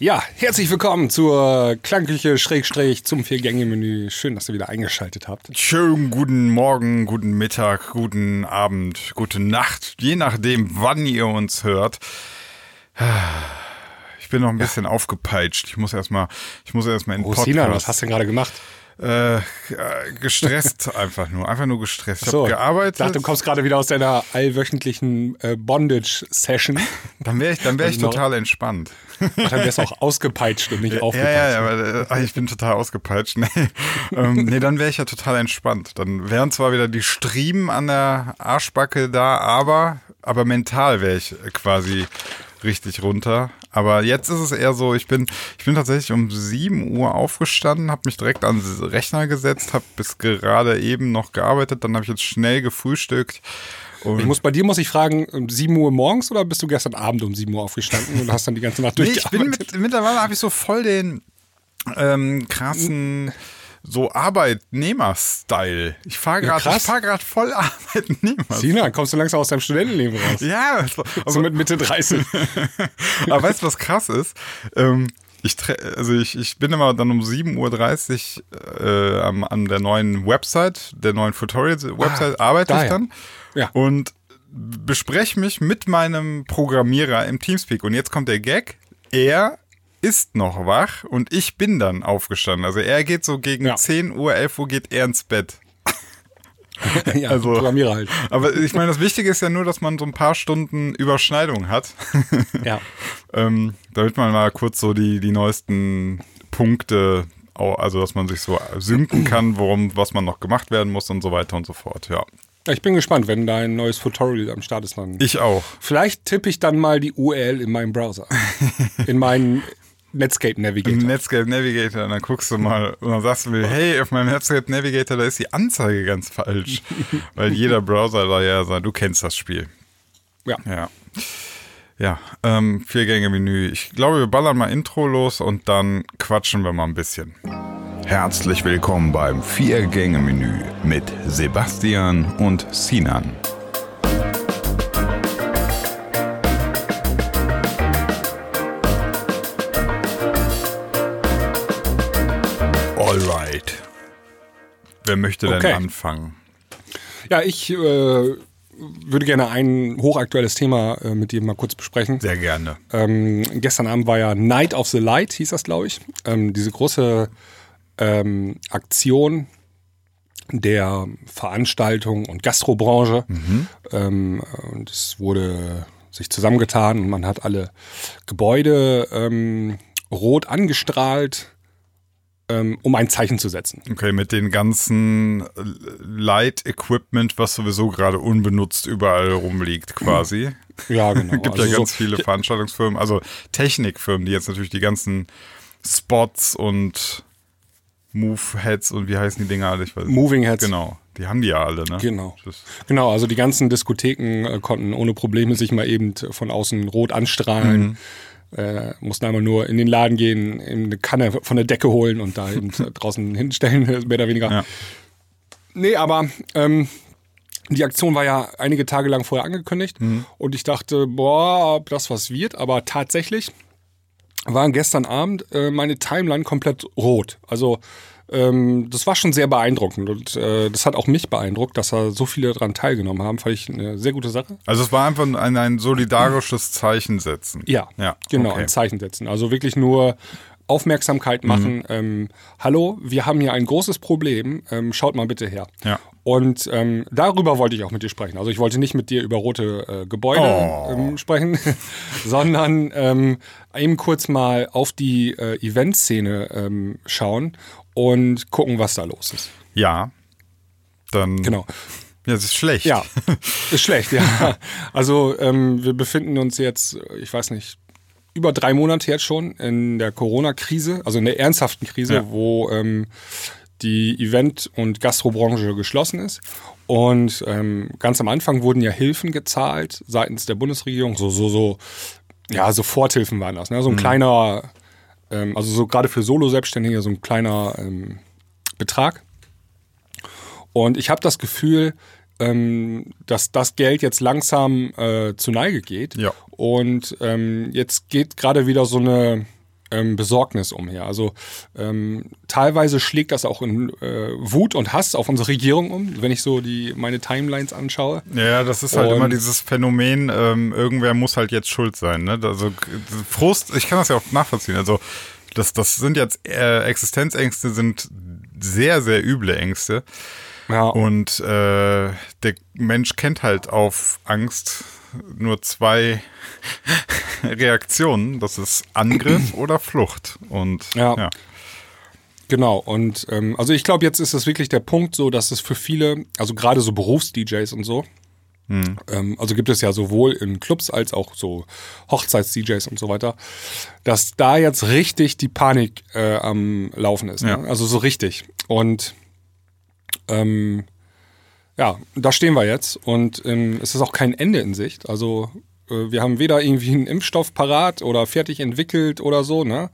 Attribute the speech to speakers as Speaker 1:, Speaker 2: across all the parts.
Speaker 1: Ja, herzlich willkommen zur Klangküche Schrägstrich zum Vier-Gänge-Menü. Schön, dass ihr wieder eingeschaltet habt.
Speaker 2: Schönen guten Morgen, guten Mittag, guten Abend, gute Nacht, je nachdem, wann ihr uns hört. Ich bin noch ein bisschen aufgepeitscht. Ich muss erstmal, ich muss erstmal in den
Speaker 1: Rosina,
Speaker 2: Podcast.
Speaker 1: was hast du denn gerade gemacht?
Speaker 2: Äh, gestresst einfach nur, einfach nur gestresst. Ich
Speaker 1: So,
Speaker 2: habe gearbeitet.
Speaker 1: Ich dachte, du kommst gerade wieder aus deiner allwöchentlichen äh, Bondage-Session.
Speaker 2: dann wäre ich, dann wäre ich
Speaker 1: Genau.
Speaker 2: total entspannt.
Speaker 1: Und dann wärst du auch ausgepeitscht und nicht
Speaker 2: Ja,
Speaker 1: aufgepeitscht.
Speaker 2: ja, ja, aber äh, ich bin total ausgepeitscht. Nee, ähm, nee dann wäre ich ja total entspannt. Dann wären zwar wieder die Striemen an der Arschbacke da, aber, aber mental wäre ich quasi richtig runter. Aber jetzt ist es eher so, ich bin, ich bin tatsächlich um 7 Uhr aufgestanden, habe mich direkt an den Rechner gesetzt, habe bis gerade eben noch gearbeitet, dann habe ich jetzt schnell gefrühstückt. Und
Speaker 1: Ich muss, bei dir muss ich fragen, um 7 Uhr morgens oder bist du gestern Abend um 7 Uhr aufgestanden und hast dann die ganze Nacht
Speaker 2: Nee, ich bin
Speaker 1: durchgearbeitet?
Speaker 2: mit, mittlerweile habe ich so voll den ähm, krassen so Arbeitnehmer-Style. Ich fahre
Speaker 1: Ja,
Speaker 2: gerade ich fahr voll Arbeitnehmer.
Speaker 1: Sina, kommst du langsam aus deinem Studentenleben raus?
Speaker 2: Ja,
Speaker 1: So mit Mitte 30.
Speaker 2: aber weißt du, was krass ist? Ähm, ich, also ich, ich bin immer dann um 7.30 Uhr äh, am- an der neuen Website, der neuen Tutorials-Website arbeite ich
Speaker 1: daher.
Speaker 2: dann.
Speaker 1: Ja.
Speaker 2: Und bespreche mich mit meinem Programmierer im Teamspeak. Und jetzt kommt der Gag. Er ist noch wach und ich bin dann aufgestanden. Also er geht so gegen
Speaker 1: Ja.
Speaker 2: 10 Uhr, 11 Uhr geht er ins Bett.
Speaker 1: ja,
Speaker 2: Also-
Speaker 1: Programmierer halt.
Speaker 2: Aber ich meine, das Wichtige ist ja nur, dass man so ein paar Stunden Überschneidung hat.
Speaker 1: Ja.
Speaker 2: ähm, damit man mal kurz so die, die neuesten Punkte, also dass man sich so synken kann, worum, was man noch gemacht werden muss und so weiter und so fort. Ja.
Speaker 1: Ich bin gespannt, wenn dein neues Tutorial am Start ist. Dann
Speaker 2: Ich auch.
Speaker 1: Vielleicht tippe ich dann mal die URL in meinem Browser. in meinen Netscape Navigator.
Speaker 2: Netscape Navigator, und dann guckst du mal und dann sagst du mir, hey, auf meinem Netscape Navigator, da ist die Anzeige ganz falsch. Weil jeder Browser da ja sagt, du kennst das Spiel.
Speaker 1: Ja.
Speaker 2: Ja. Ja, ähm, vier Gänge Menü. Ich glaube, wir ballern mal Intro los und dann quatschen wir mal ein bisschen.
Speaker 3: Herzlich willkommen beim Vier-Gänge-Menü mit Sebastian und Sinan.
Speaker 2: Alright. Wer möchte denn
Speaker 1: Okay.
Speaker 2: anfangen?
Speaker 1: Ja, ich äh, würde gerne ein hochaktuelles Thema äh, mit dir mal kurz besprechen.
Speaker 2: Sehr gerne.
Speaker 1: Ähm, gestern Abend war ja Night of the Light, hieß das, glaube ich. Ähm, diese große ähm, Aktion der Veranstaltung und Gastrobranche. Ähm, und es wurde sich zusammengetan und man hat alle Gebäude ähm, rot angestrahlt, ähm, um ein Zeichen zu setzen.
Speaker 2: Okay, mit den ganzen Light-Equipment, was sowieso gerade unbenutzt überall rumliegt, quasi.
Speaker 1: Ja, genau.
Speaker 2: Es gibt
Speaker 1: Also
Speaker 2: ja ganz
Speaker 1: so-
Speaker 2: viele Veranstaltungsfirmen, also Technikfirmen, die jetzt natürlich die ganzen Spots und Move-Heads und wie heißen die Dinger alle? Ich weiß.
Speaker 1: Moving Heads.
Speaker 2: Genau, die haben die ja alle, ne?
Speaker 1: Genau. Genau, also die ganzen Diskotheken äh, konnten ohne Probleme sich mal eben von außen rot anstrahlen. Äh, mussten einmal nur in den Laden gehen, eine Kanne von der Decke holen und da eben draußen hinstellen, mehr oder weniger.
Speaker 2: Ja.
Speaker 1: Nee, aber ähm, die Aktion war ja einige Tage lang vorher angekündigt und ich dachte, boah, ob das was wird, aber tatsächlich war gestern Abend äh, meine Timeline komplett rot. Also ähm, das war schon sehr beeindruckend und äh, das hat auch mich beeindruckt, dass da so viele daran teilgenommen haben. Fand ich eine sehr gute Sache.
Speaker 2: Also es war einfach ein, ein solidarisches Zeichen setzen.
Speaker 1: Ja,
Speaker 2: ja
Speaker 1: genau,
Speaker 2: okay.
Speaker 1: ein Zeichen setzen. Also wirklich nur Aufmerksamkeit
Speaker 2: Mhm.
Speaker 1: machen. Ähm, Hallo, wir haben hier ein großes Problem. Ähm, schaut mal bitte her.
Speaker 2: Ja.
Speaker 1: Und ähm, darüber wollte ich auch mit dir sprechen. Also ich wollte nicht mit dir über rote äh, Gebäude
Speaker 2: Oh.
Speaker 1: ähm, sprechen, sondern ähm, eben kurz mal auf die äh, Eventszene ähm, schauen und gucken, was da los ist.
Speaker 2: Ja. Dann.
Speaker 1: Genau.
Speaker 2: Ja, das ist schlecht.
Speaker 1: Ja, ist schlecht, ja. Also wir befinden uns jetzt, ich weiß nicht, über drei Monate jetzt schon in der Corona-Krise, also in der ernsthaften Krise,
Speaker 2: Ja.
Speaker 1: wo ähm, die Event- und Gastrobranche geschlossen ist. Und ähm, ganz am Anfang wurden ja Hilfen gezahlt seitens der Bundesregierung, so, so, so, ja, Soforthilfen waren das, ne? So ein kleiner, ähm, also so gerade für Solo-Selbstständige so ein kleiner ähm, Betrag. Und ich habe das Gefühl, ähm, dass das Geld jetzt langsam äh, zu Neige geht.
Speaker 2: Ja.
Speaker 1: Und ähm, jetzt geht gerade wieder so eine ähm, Besorgnis umher. Also ähm, teilweise schlägt das auch in äh, Wut und Hass auf unsere Regierung um, wenn ich so die meine Timelines anschaue.
Speaker 2: Ja, das ist halt
Speaker 1: Und-
Speaker 2: immer dieses Phänomen, ähm, irgendwer muss halt jetzt schuld sein. Ne? Also Frust, ich kann das ja auch nachvollziehen. Also das, das sind jetzt äh, Existenzängste, sind sehr, sehr üble Ängste.
Speaker 1: Ja,
Speaker 2: Und äh, der Mensch kennt halt auf Angst nur zwei Reaktionen. Das ist Angriff oder Flucht. Und
Speaker 1: Ja.
Speaker 2: ja.
Speaker 1: Genau, und ähm, also ich glaube, jetzt ist es wirklich der Punkt so, dass es für viele, also gerade so Berufs-DJs und so, ähm, also gibt es ja sowohl in Clubs als auch so Hochzeits-DJs und so weiter, dass da jetzt richtig die Panik äh, am Laufen ist.
Speaker 2: Ja.
Speaker 1: Ne? Also so richtig. Und ähm, ja, da stehen wir jetzt und ähm, es ist auch kein Ende in Sicht. Also äh, wir haben weder irgendwie einen Impfstoff parat oder fertig entwickelt oder so. Ne?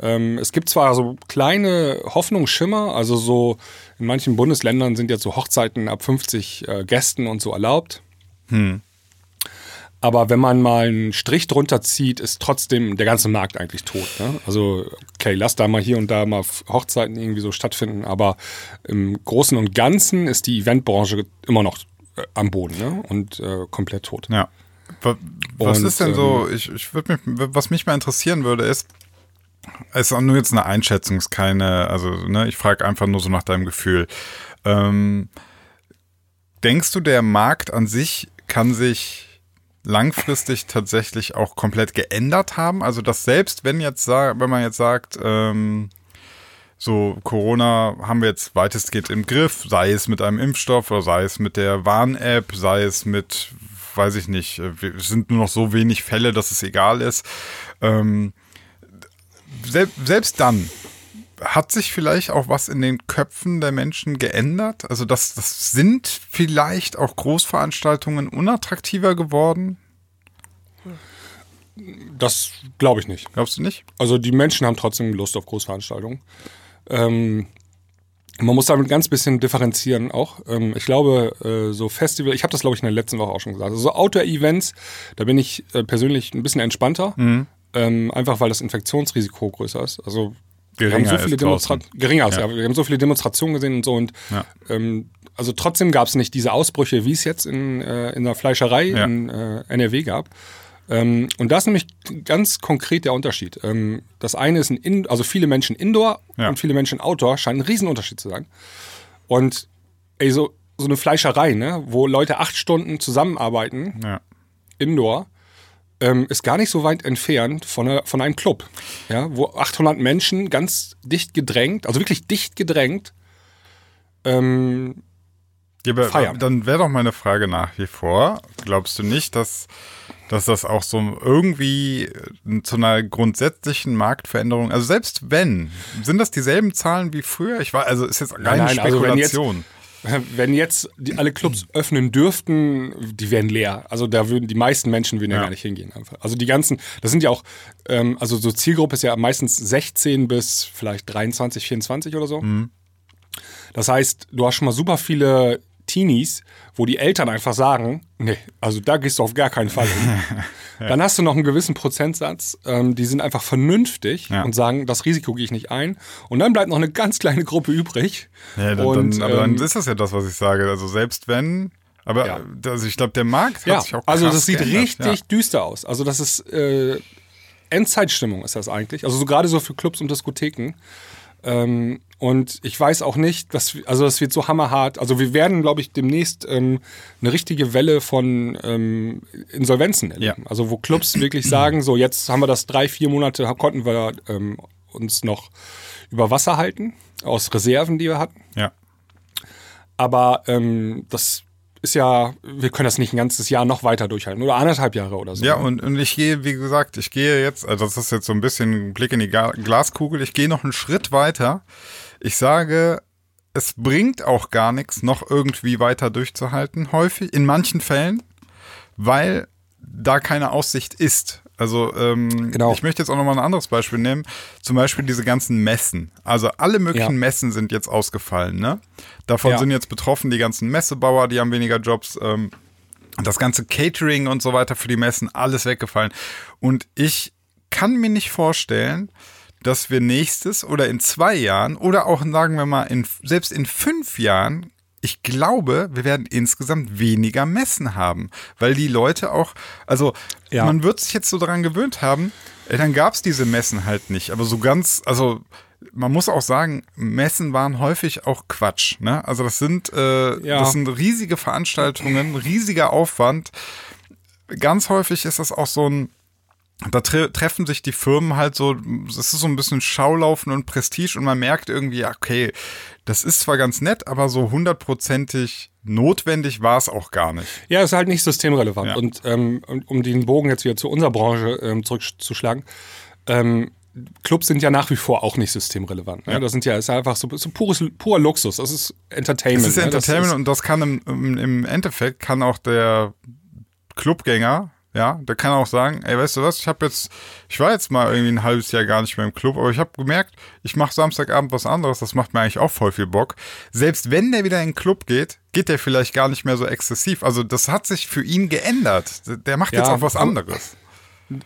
Speaker 1: Ähm, es gibt zwar so kleine Hoffnungsschimmer, also so in manchen Bundesländern sind jetzt so Hochzeiten ab 50 äh, Gästen und so erlaubt. Aber wenn man mal einen Strich drunter zieht, ist trotzdem der ganze Markt eigentlich tot. Ne? Also, okay, lass da mal hier und da mal Hochzeiten irgendwie so stattfinden, aber im Großen und Ganzen ist die Eventbranche immer noch äh, am Boden ne? und äh, komplett tot.
Speaker 2: Ja. Wa- Was
Speaker 1: Und,
Speaker 2: ist denn so, ich, ich würde mich, was mich mal interessieren würde, ist, es ist auch nur jetzt eine Einschätzung, ist keine, also ne, ich frage einfach nur so nach deinem Gefühl. Ähm, denkst du, der Markt an sich kann sich langfristig tatsächlich auch komplett geändert haben? Also dass selbst wenn jetzt wenn man jetzt sagt, ähm, so Corona haben wir jetzt weitestgehend im Griff, sei es mit einem Impfstoff oder sei es mit der Warn-App, sei es mit, weiß ich nicht, äh, es sind nur noch so wenig Fälle, dass es egal ist. Ähm, sel selbst dann hat sich vielleicht auch was in den Köpfen der Menschen geändert? Also das, das sind vielleicht auch Großveranstaltungen unattraktiver geworden?
Speaker 1: Das glaube ich nicht.
Speaker 2: Glaubst du nicht?
Speaker 1: Also die Menschen haben trotzdem Lust auf Großveranstaltungen. Ähm, man muss damit ganz bisschen differenzieren auch. Ähm, ich glaube, äh, so Festival, ich habe das glaube ich in der letzten Woche auch schon gesagt. Also so Outdoor-Events, da bin ich äh, persönlich ein bisschen entspannter.
Speaker 2: Mhm.
Speaker 1: Ähm, einfach weil das Infektionsrisiko größer ist. Also
Speaker 2: Geringer
Speaker 1: haben so viele. Demonstrationen, geringer ist,
Speaker 2: Ja.
Speaker 1: ja. Wir haben so viele Demonstrationen gesehen und so und
Speaker 2: Ja.
Speaker 1: ähm, also trotzdem gab es nicht diese Ausbrüche, wie es jetzt in, äh, in der Fleischerei
Speaker 2: Ja.
Speaker 1: in äh, NRW gab. Ähm, und da ist nämlich ganz konkret der Unterschied. Ähm, das eine ist ein In also viele Menschen Indoor und viele Menschen Outdoor scheint ein Riesenunterschied zu sein. Und ey, so, so eine Fleischerei, ne, wo Leute acht Stunden zusammenarbeiten. Indoor, ähm, ist gar nicht so weit entfernt von, einer, von einem Club, ja, wo 800 Menschen ganz dicht gedrängt, also wirklich dicht gedrängt, ähm,
Speaker 2: Ja,
Speaker 1: Feiern.
Speaker 2: Dann wäre doch meine Frage nach wie vor, glaubst du nicht, dass, dass das auch so irgendwie äh, zu einer grundsätzlichen Marktveränderung, also selbst wenn, sind das dieselben Zahlen wie früher? Ich war, also ist jetzt reine
Speaker 1: nein, also
Speaker 2: Spekulation.
Speaker 1: Wenn jetzt die, alle Clubs öffnen dürften, die wären leer. Also da würden die meisten Menschen würden ja,
Speaker 2: Ja.
Speaker 1: gar nicht hingehen. Einfach. Also die ganzen, das sind ja auch, ähm, also so Zielgruppe ist ja meistens 16 bis vielleicht 23, 24 oder so.
Speaker 2: Mhm.
Speaker 1: Das heißt, du hast schon mal super viele Teenies, wo die Eltern einfach sagen, nee, also da gehst du auf gar keinen Fall hin. Dann hast du noch einen gewissen Prozentsatz, ähm, die sind einfach vernünftig
Speaker 2: Ja.
Speaker 1: und sagen, das Risiko gehe ich nicht ein. Und dann bleibt noch eine ganz kleine Gruppe übrig.
Speaker 2: Ja, dann,
Speaker 1: und,
Speaker 2: dann, aber
Speaker 1: ähm,
Speaker 2: dann ist das ja das, was ich sage. Also selbst wenn, aber
Speaker 1: Ja.
Speaker 2: also ich glaube, der Markt hat
Speaker 1: Ja,
Speaker 2: sich auch
Speaker 1: also das sieht
Speaker 2: geändert.
Speaker 1: richtig düster aus. Also das ist äh, Endzeitstimmung ist das eigentlich. Also so gerade so für Clubs und Diskotheken. Ähm, und ich weiß auch nicht, dass, also das wird so hammerhart. Also wir werden, glaube ich, demnächst ähm, eine richtige Welle von ähm, Insolvenzen erleben.
Speaker 2: Ja.
Speaker 1: Also wo Clubs wirklich sagen, so jetzt haben wir das drei, vier Monate, konnten wir ähm, uns noch über Wasser halten, aus Reserven, die wir hatten.
Speaker 2: Ja.
Speaker 1: Aber ähm, das ist ja, wir können das nicht ein ganzes Jahr noch weiter durchhalten oder anderthalb Jahre oder so.
Speaker 2: Ja, und, und ich gehe, wie gesagt, ich gehe jetzt, also das ist jetzt so ein bisschen ein Blick in die Glaskugel, ich gehe noch einen Schritt weiter. Ich sage, es bringt auch gar nichts, noch irgendwie weiter durchzuhalten, häufig, in manchen Fällen, weil da keine Aussicht ist. Also ähm,
Speaker 1: Genau.
Speaker 2: ich möchte jetzt auch nochmal ein anderes Beispiel nehmen. Zum Beispiel diese ganzen Messen. Also alle möglichen
Speaker 1: Ja.
Speaker 2: Messen sind jetzt ausgefallen. Ne? Davon
Speaker 1: Ja.
Speaker 2: sind jetzt betroffen die ganzen Messebauer, die haben weniger Jobs. Ähm, das ganze Catering und so weiter für die Messen, alles weggefallen. Und ich kann mir nicht vorstellen, dass wir nächstes oder in zwei Jahren oder auch, sagen wir mal, in, selbst in fünf Jahren ich glaube, wir werden insgesamt weniger Messen haben, weil die Leute auch, also ja. man wird sich jetzt so daran gewöhnt haben, äh, dann gab es diese Messen halt nicht, aber so ganz, also man muss auch sagen, Messen waren häufig auch Quatsch. Ne? Also das sind, äh, ja. das sind riesige Veranstaltungen, riesiger Aufwand. Ganz häufig ist das auch so ein, da tre treffen sich die Firmen halt so, es ist so ein bisschen Schaulaufen und Prestige und man merkt irgendwie, okay, das ist zwar ganz nett, aber so hundertprozentig notwendig war es auch gar nicht.
Speaker 1: Ja, es ist halt nicht systemrelevant. Ja. Und ähm, um den Bogen jetzt wieder zu unserer Branche ähm, zurückzuschlagen, ähm, Clubs sind ja nach wie vor auch nicht systemrelevant. Ne? Ja. Das sind ja ist einfach so, so pures, purer Luxus. Das ist Entertainment.
Speaker 2: Das ist Entertainment ne? das ist, und das kann im, im Endeffekt kann auch der Clubgänger ja, der kann auch sagen, ey, weißt du was, ich habe jetzt, ich war jetzt mal irgendwie ein halbes Jahr gar nicht mehr im Club, aber ich habe gemerkt, ich mache Samstagabend was anderes, das macht mir eigentlich auch voll viel Bock. Selbst wenn der wieder in den Club geht, geht der vielleicht gar nicht mehr so exzessiv. Also das hat sich für ihn geändert. Der macht ja, jetzt auch was anderes.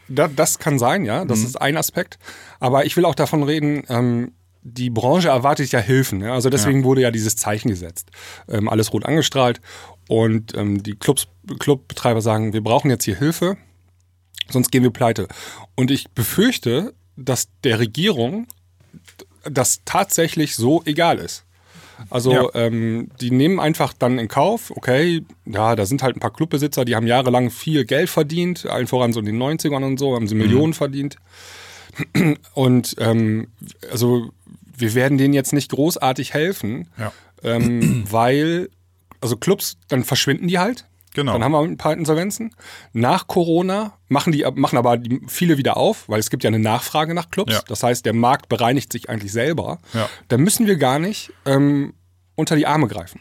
Speaker 1: Das kann sein, ja, das mhm. ist ein Aspekt. Aber ich will auch davon reden, ähm, die Branche erwartet ja Hilfen. Ja? Also deswegen ja. wurde ja dieses Zeichen gesetzt. Ähm, alles rot angestrahlt. Und ähm, die Clubs, Clubbetreiber sagen, wir brauchen jetzt hier Hilfe, sonst gehen wir pleite. Und ich befürchte, dass der Regierung das tatsächlich so egal ist. Also ja. ähm, die nehmen einfach dann in Kauf, okay, ja, da sind halt ein paar Clubbesitzer, die haben jahrelang viel Geld verdient, allen voran so in den 90ern und so, haben sie Millionen mhm. verdient. Und ähm, also wir werden denen jetzt nicht großartig helfen, ja. ähm, weil, also Clubs, dann verschwinden die halt. Genau. Dann haben wir ein paar Insolvenzen. Nach Corona machen die, machen aber die viele wieder auf, weil es gibt ja eine Nachfrage nach Clubs. Ja. Das heißt, der Markt bereinigt sich eigentlich selber. Ja. Da müssen wir gar nicht ähm, unter die Arme greifen.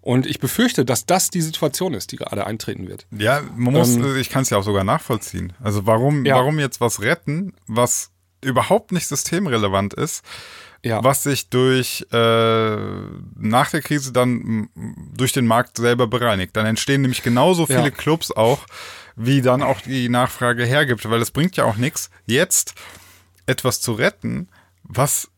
Speaker 1: Und ich befürchte, dass das die Situation ist, die gerade eintreten wird.
Speaker 2: Ja, man muss, ähm, ich kann es ja auch sogar nachvollziehen. Also warum, ja. warum jetzt was retten, was überhaupt nicht systemrelevant ist? Ja. was sich durch äh, nach der Krise dann durch den Markt selber bereinigt. Dann entstehen nämlich genauso viele ja. Clubs auch, wie dann auch die Nachfrage hergibt, weil es bringt ja auch nichts, jetzt etwas zu retten, was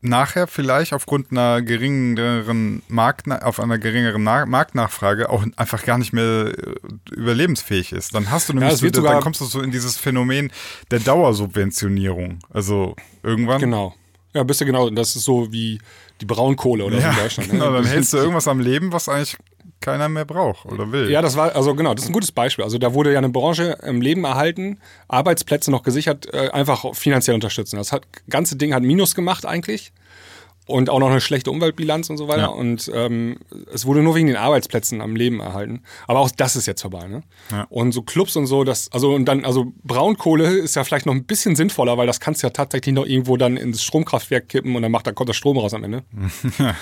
Speaker 2: nachher vielleicht aufgrund einer geringeren Markt auf einer geringeren Na Marktnachfrage auch einfach gar nicht mehr äh, überlebensfähig ist. Dann hast du nämlich ja, so, dann kommst du so in dieses Phänomen der Dauersubventionierung. Also irgendwann
Speaker 1: genau. Ja, bist du genau. Das ist so wie die Braunkohle oder ja, so in Deutschland.
Speaker 2: Ne? Genau, dann hältst du irgendwas am Leben, was eigentlich keiner mehr braucht oder will.
Speaker 1: Ja, das war, also genau, das ist ein gutes Beispiel. Also da wurde ja eine Branche im Leben erhalten, Arbeitsplätze noch gesichert, äh, einfach finanziell unterstützen. Das hat, ganze Ding hat Minus gemacht eigentlich und auch noch eine schlechte Umweltbilanz und so weiter. Ja. Und ähm, es wurde nur wegen den Arbeitsplätzen am Leben erhalten. Aber auch das ist jetzt vorbei. Ne? Ja. Und so Clubs und so, das, also und dann, also Braunkohle ist ja vielleicht noch ein bisschen sinnvoller, weil das kannst du ja tatsächlich noch irgendwo dann ins Stromkraftwerk kippen und dann macht, da kommt der Strom raus am Ende.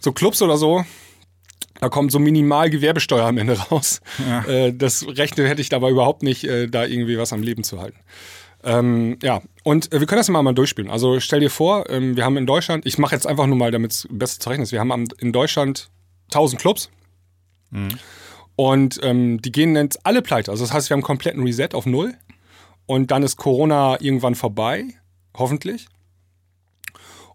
Speaker 1: so Clubs oder so, da kommt so minimal Gewerbesteuer am Ende raus. Ja. Äh, das Rechte hätte ich dabei überhaupt nicht, äh, da irgendwie was am Leben zu halten. Ähm, ja, und äh, wir können das mal, mal durchspielen. Also stell dir vor, ähm, wir haben in Deutschland, ich mache jetzt einfach nur mal, damit es besser zu rechnen ist, wir haben in Deutschland 1000 Clubs. Mhm. Und ähm, die gehen jetzt alle pleite. Also das heißt, wir haben einen kompletten Reset auf Null. Und dann ist Corona irgendwann vorbei, hoffentlich.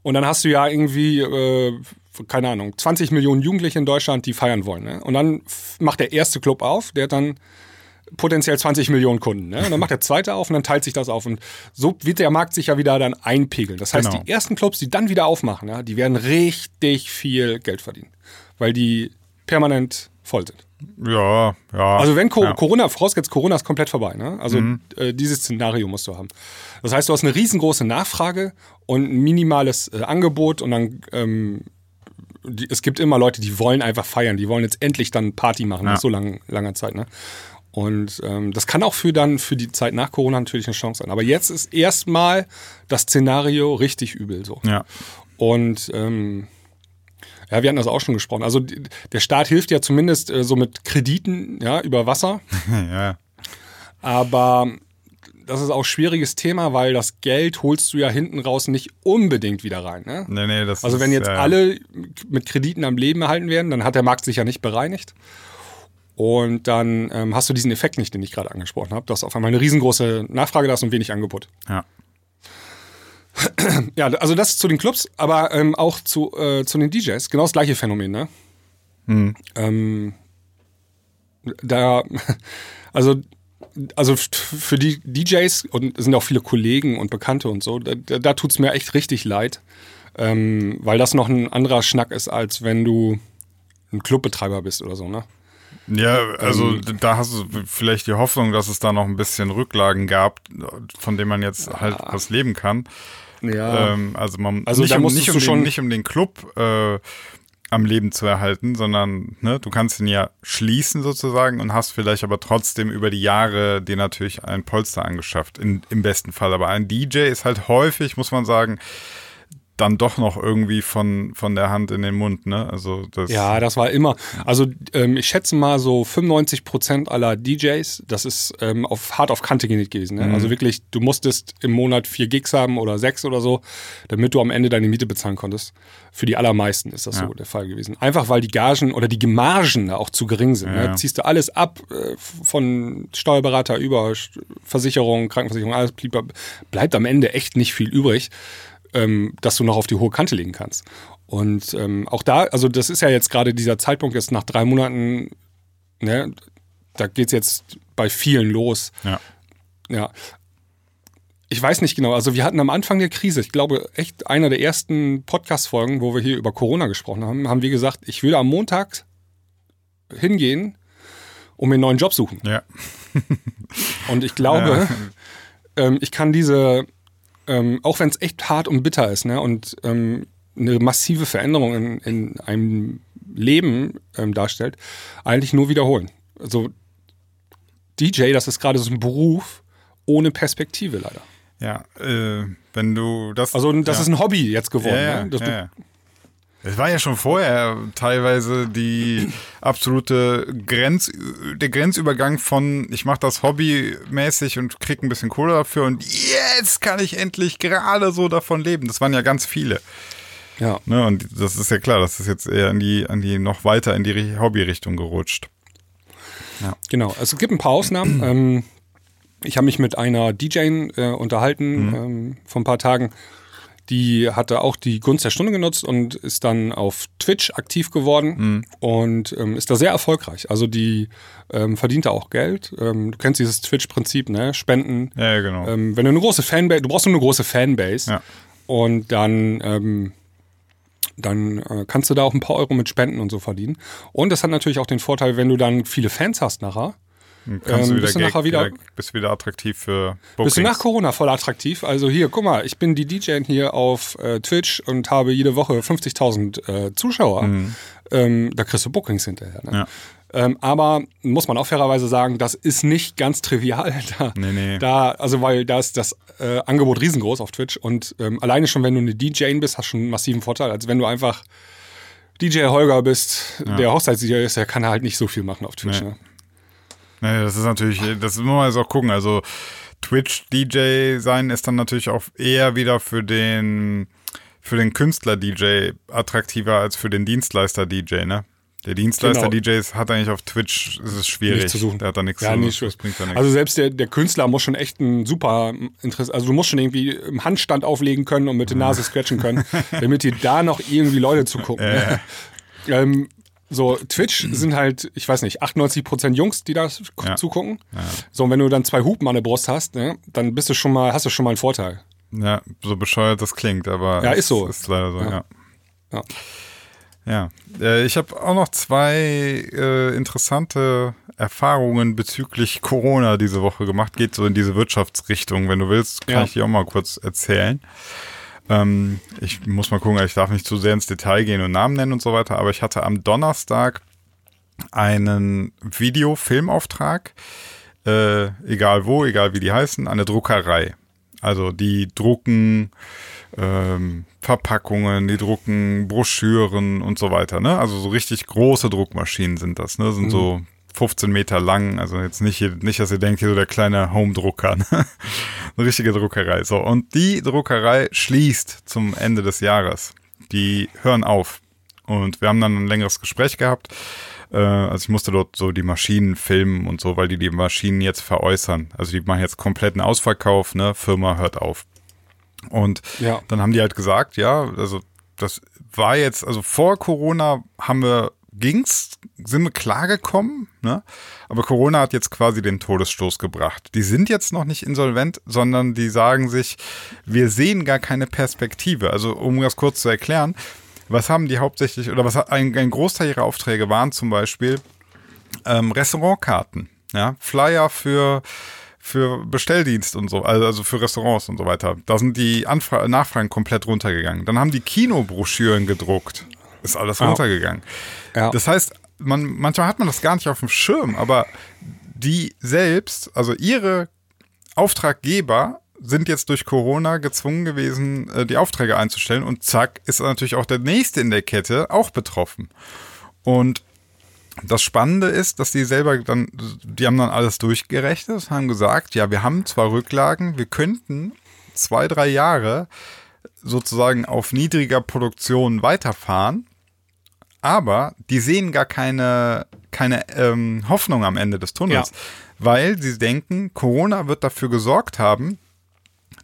Speaker 1: Und dann hast du ja irgendwie, äh, keine Ahnung, 20 Millionen Jugendliche in Deutschland, die feiern wollen. Ne? Und dann macht der erste Club auf, der dann potenziell 20 Millionen Kunden. Ne? Und dann macht der zweite auf und dann teilt sich das auf. Und so wird der Markt sich ja wieder dann einpegeln. Das heißt, genau. die ersten Clubs, die dann wieder aufmachen, ja, die werden richtig viel Geld verdienen, weil die permanent voll sind.
Speaker 2: Ja, ja.
Speaker 1: Also wenn Co ja. Corona, vorausgesetzt Corona ist komplett vorbei, ne? Also mhm. äh, dieses Szenario musst du haben. Das heißt, du hast eine riesengroße Nachfrage und ein minimales äh, Angebot und dann ähm, die, es gibt immer Leute, die wollen einfach feiern, die wollen jetzt endlich dann Party machen ja. nach so lang, langer Zeit, ne? Und ähm, das kann auch für dann für die Zeit nach Corona natürlich eine Chance sein. Aber jetzt ist erstmal das Szenario richtig übel so.
Speaker 2: Ja.
Speaker 1: Und ähm, ja, wir hatten das auch schon gesprochen. Also die, der Staat hilft ja zumindest äh, so mit Krediten, ja, über Wasser.
Speaker 2: ja.
Speaker 1: Aber das ist auch ein schwieriges Thema, weil das Geld holst du ja hinten raus nicht unbedingt wieder rein. Ne?
Speaker 2: Nee, nee, das
Speaker 1: also wenn jetzt äh, alle mit Krediten am Leben erhalten werden, dann hat der Markt sich ja nicht bereinigt. Und dann ähm, hast du diesen Effekt nicht, den ich gerade angesprochen habe, dass auf einmal eine riesengroße Nachfrage da ist und wenig Angebot.
Speaker 2: Ja.
Speaker 1: ja, also das zu den Clubs, aber ähm, auch zu, äh, zu den DJs. Genau das gleiche Phänomen, ne?
Speaker 2: Hm.
Speaker 1: Ähm, da, also, also für die DJs und es sind auch viele Kollegen und Bekannte und so, da, da da tut's mir echt richtig leid, ähm, weil das noch ein anderer Schnack ist, als wenn du ein Clubbetreiber bist oder so, ne?
Speaker 2: Ja, also
Speaker 1: Ähm,
Speaker 2: da hast du vielleicht die Hoffnung, dass es da noch ein bisschen Rücklagen gab, von denen man jetzt halt was leben kann.
Speaker 1: Ja.
Speaker 2: Ähm, also man
Speaker 1: Also
Speaker 2: nicht, um, nicht, um den,
Speaker 1: schon-
Speaker 2: nicht um den Club äh, am Leben zu erhalten, sondern ne, du kannst ihn ja schließen sozusagen und hast vielleicht aber trotzdem über die Jahre dir natürlich ein Polster angeschafft, in, im besten Fall. Aber ein DJ ist halt häufig, muss man sagen, dann doch noch irgendwie von, von der Hand in den Mund, ne? Also das
Speaker 1: Ja, das war immer. Also ähm, ich schätze mal so 95 Prozent aller DJs, das ist ähm, auf, hart auf Kante genäht gewesen. Ne? Also wirklich, du musstest im Monat vier Gigs haben oder sechs oder so, damit du am Ende deine Miete bezahlen konntest. Für die allermeisten ist das so der Fall gewesen. Einfach weil die Gagen oder die Margen da auch zu gering sind.
Speaker 2: Ja.
Speaker 1: Ne? Ziehst du alles ab, äh, von Steuerberater über St- Versicherung, Krankenversicherung, alles blieb, bleibt am Ende echt nicht viel übrig ähm, dass du noch auf die hohe Kante legen kannst. Und ähm, auch da, also das ist ja jetzt gerade dieser Zeitpunkt, jetzt nach drei Monaten, ne, da geht's jetzt bei vielen los.
Speaker 2: Ja.
Speaker 1: Ja. Ich weiß nicht genau, also wir hatten am Anfang der Krise, ich glaube echt einer der ersten Podcast-Folgen, wo wir hier über Corona gesprochen haben, haben wir gesagt, ich würde am Montag hingehen und mir einen neuen Job suchen.
Speaker 2: Ja.
Speaker 1: Und ich glaube, ähm, ich kann diese, ähm, auch wenn es echt hart und bitter ist, ne, und ähm, eine massive Veränderung in, in einem Leben ähm, darstellt, eigentlich nur wiederholen. Also DJ, das ist gerade so ein Beruf ohne Perspektive leider.
Speaker 2: Ja, äh, wenn du das.
Speaker 1: Also das
Speaker 2: ja.
Speaker 1: ist ein Hobby jetzt geworden.
Speaker 2: ja, ja,
Speaker 1: ne? Dass
Speaker 2: ja,
Speaker 1: du,
Speaker 2: ja. Es war ja schon vorher teilweise die absolute Grenz, der Grenzübergang von ich mache das hobbymäßig und krieg ein bisschen Kohle dafür und jetzt kann ich endlich gerade so davon leben. Das waren ja ganz viele.
Speaker 1: ja.
Speaker 2: Ne? Und das ist ja klar, das ist jetzt eher an die, an die noch weiter in die Ri- Hobbyrichtung gerutscht.
Speaker 1: Genau, also es gibt ein paar Ausnahmen. ähm, ich habe mich mit einer DJ äh, unterhalten ähm, vor ein paar Tagen. Die hatte auch die Gunst der Stunde genutzt und ist dann auf Twitch aktiv geworden und ähm, ist da sehr erfolgreich. Also die ähm, verdient da auch Geld. Ähm, du kennst dieses Twitch-Prinzip, ne? Spenden.
Speaker 2: Ja, ja, genau.
Speaker 1: Ähm, wenn du eine große Fanbase, du brauchst nur eine große Fanbase
Speaker 2: Ja.
Speaker 1: und dann, ähm, dann äh, kannst du da auch ein paar Euro mit Spenden und so verdienen. Und das hat natürlich auch den Vorteil, wenn du dann viele Fans hast nachher,
Speaker 2: Kannst
Speaker 1: ähm,
Speaker 2: du wieder,
Speaker 1: bist du nachher wieder-
Speaker 2: bist wieder attraktiv für
Speaker 1: bist du
Speaker 2: Bookings.
Speaker 1: nach Corona voll attraktiv. Also hier, guck mal, ich bin die DJ hier auf äh, Twitch und habe jede Woche 50.000 äh, Zuschauer. Ähm, da kriegst du Bookings hinterher. Ne?
Speaker 2: Mhm. Ja.
Speaker 1: Ähm, aber muss man auch fairerweise sagen, das ist nicht ganz trivial. Da,
Speaker 2: Nee, nee.
Speaker 1: da also weil da ist das äh, Angebot riesengroß auf Twitch und ähm, alleine schon, wenn du eine DJ bist, hast du schon einen massiven Vorteil. als wenn du einfach DJ Holger bist, der Hochzeits-DJ ist, der kann halt nicht so viel machen auf Twitch.
Speaker 2: Nee.
Speaker 1: Ne?
Speaker 2: Nee, das ist natürlich, das muss man jetzt auch gucken. Also Twitch-DJ sein ist dann natürlich auch eher wieder für den, für den Künstler-DJ attraktiver als für den Dienstleister-DJ, ne? Der Dienstleister-DJ ist- hat eigentlich auf Twitch, ist es schwierig.
Speaker 1: Genau. Nicht zu suchen.
Speaker 2: Der hat da nichts
Speaker 1: Ja,
Speaker 2: zu
Speaker 1: nicht
Speaker 2: Das bringt da nichts.
Speaker 1: Also selbst der, der Künstler muss schon echt ein super Interesse, also du musst schon irgendwie im Handstand auflegen können und mit der Nase scratchen können, damit dir da noch irgendwie Leute zugucken. ähm, so, Twitch sind halt, ich weiß nicht, 98% Jungs, die da
Speaker 2: Ja.
Speaker 1: zugucken. So, und wenn du dann zwei Hupen an der Brust hast, ne, dann bist du schon mal, hast du schon mal einen Vorteil.
Speaker 2: ja, so bescheuert das klingt, aber
Speaker 1: Ja,
Speaker 2: es
Speaker 1: ist so.
Speaker 2: Ist leider so, ja.
Speaker 1: Ja.
Speaker 2: Ja.
Speaker 1: Ja.
Speaker 2: Äh, ich habe auch noch zwei äh, interessante Erfahrungen bezüglich Corona diese Woche gemacht. Geht so in diese Wirtschaftsrichtung. Wenn du willst, kann
Speaker 1: Ja.
Speaker 2: ich dir auch mal kurz erzählen. Ähm, ich muss mal gucken, ich darf nicht zu sehr ins Detail gehen und Namen nennen und so weiter, aber ich hatte am Donnerstag einen Video-Filmauftrag, äh, egal wo, egal wie die heißen, eine Druckerei. Also die drucken ähm, Verpackungen, die drucken Broschüren und so weiter. Ne? Also so richtig große Druckmaschinen sind das. Ne? Sind so 15 Meter lang. Also jetzt nicht, nicht, dass ihr denkt, hier so der kleine Home-Drucker. Ne? Eine richtige Druckerei. So, und die Druckerei schließt zum Ende des Jahres. Die hören auf. Und wir haben dann ein längeres Gespräch gehabt. Äh, also ich musste dort so die Maschinen filmen und so, weil die die Maschinen jetzt veräußern. Also die machen jetzt kompletten Ausverkauf, ne? Firma hört auf. Und
Speaker 1: Ja.
Speaker 2: dann haben die halt gesagt, ja, also das war jetzt, also vor Corona haben wir, ging's, sind wir klargekommen, ne? Aber Corona hat jetzt quasi den Todesstoß gebracht. Die sind jetzt noch nicht insolvent, sondern die sagen sich, wir sehen gar keine Perspektive. Also, um das kurz zu erklären, was haben die hauptsächlich, oder was ein, ein Großteil ihrer Aufträge waren zum Beispiel ähm, Restaurantkarten, ja, Flyer für für Bestelldienst und so, also also für Restaurants und so weiter. Da sind die Anfra Nachfragen komplett runtergegangen. Dann haben die Kinobroschüren gedruckt. Ist alles
Speaker 1: Ja.
Speaker 2: runtergegangen.
Speaker 1: Ja.
Speaker 2: Das heißt, man, manchmal hat man das gar nicht auf dem Schirm, aber die selbst, also ihre Auftraggeber sind jetzt durch Corona gezwungen gewesen, äh, die Aufträge einzustellen und zack, ist natürlich auch der nächste in der Kette auch betroffen. Und das Spannende ist, dass die selber dann, die haben dann alles durchgerechnet, haben gesagt, ja, wir haben zwar Rücklagen, wir könnten zwei, drei Jahre sozusagen auf niedriger Produktion weiterfahren, aber die sehen gar keine, keine ähm, Hoffnung am Ende des Tunnels,
Speaker 1: Ja.
Speaker 2: weil sie denken, Corona wird dafür gesorgt haben,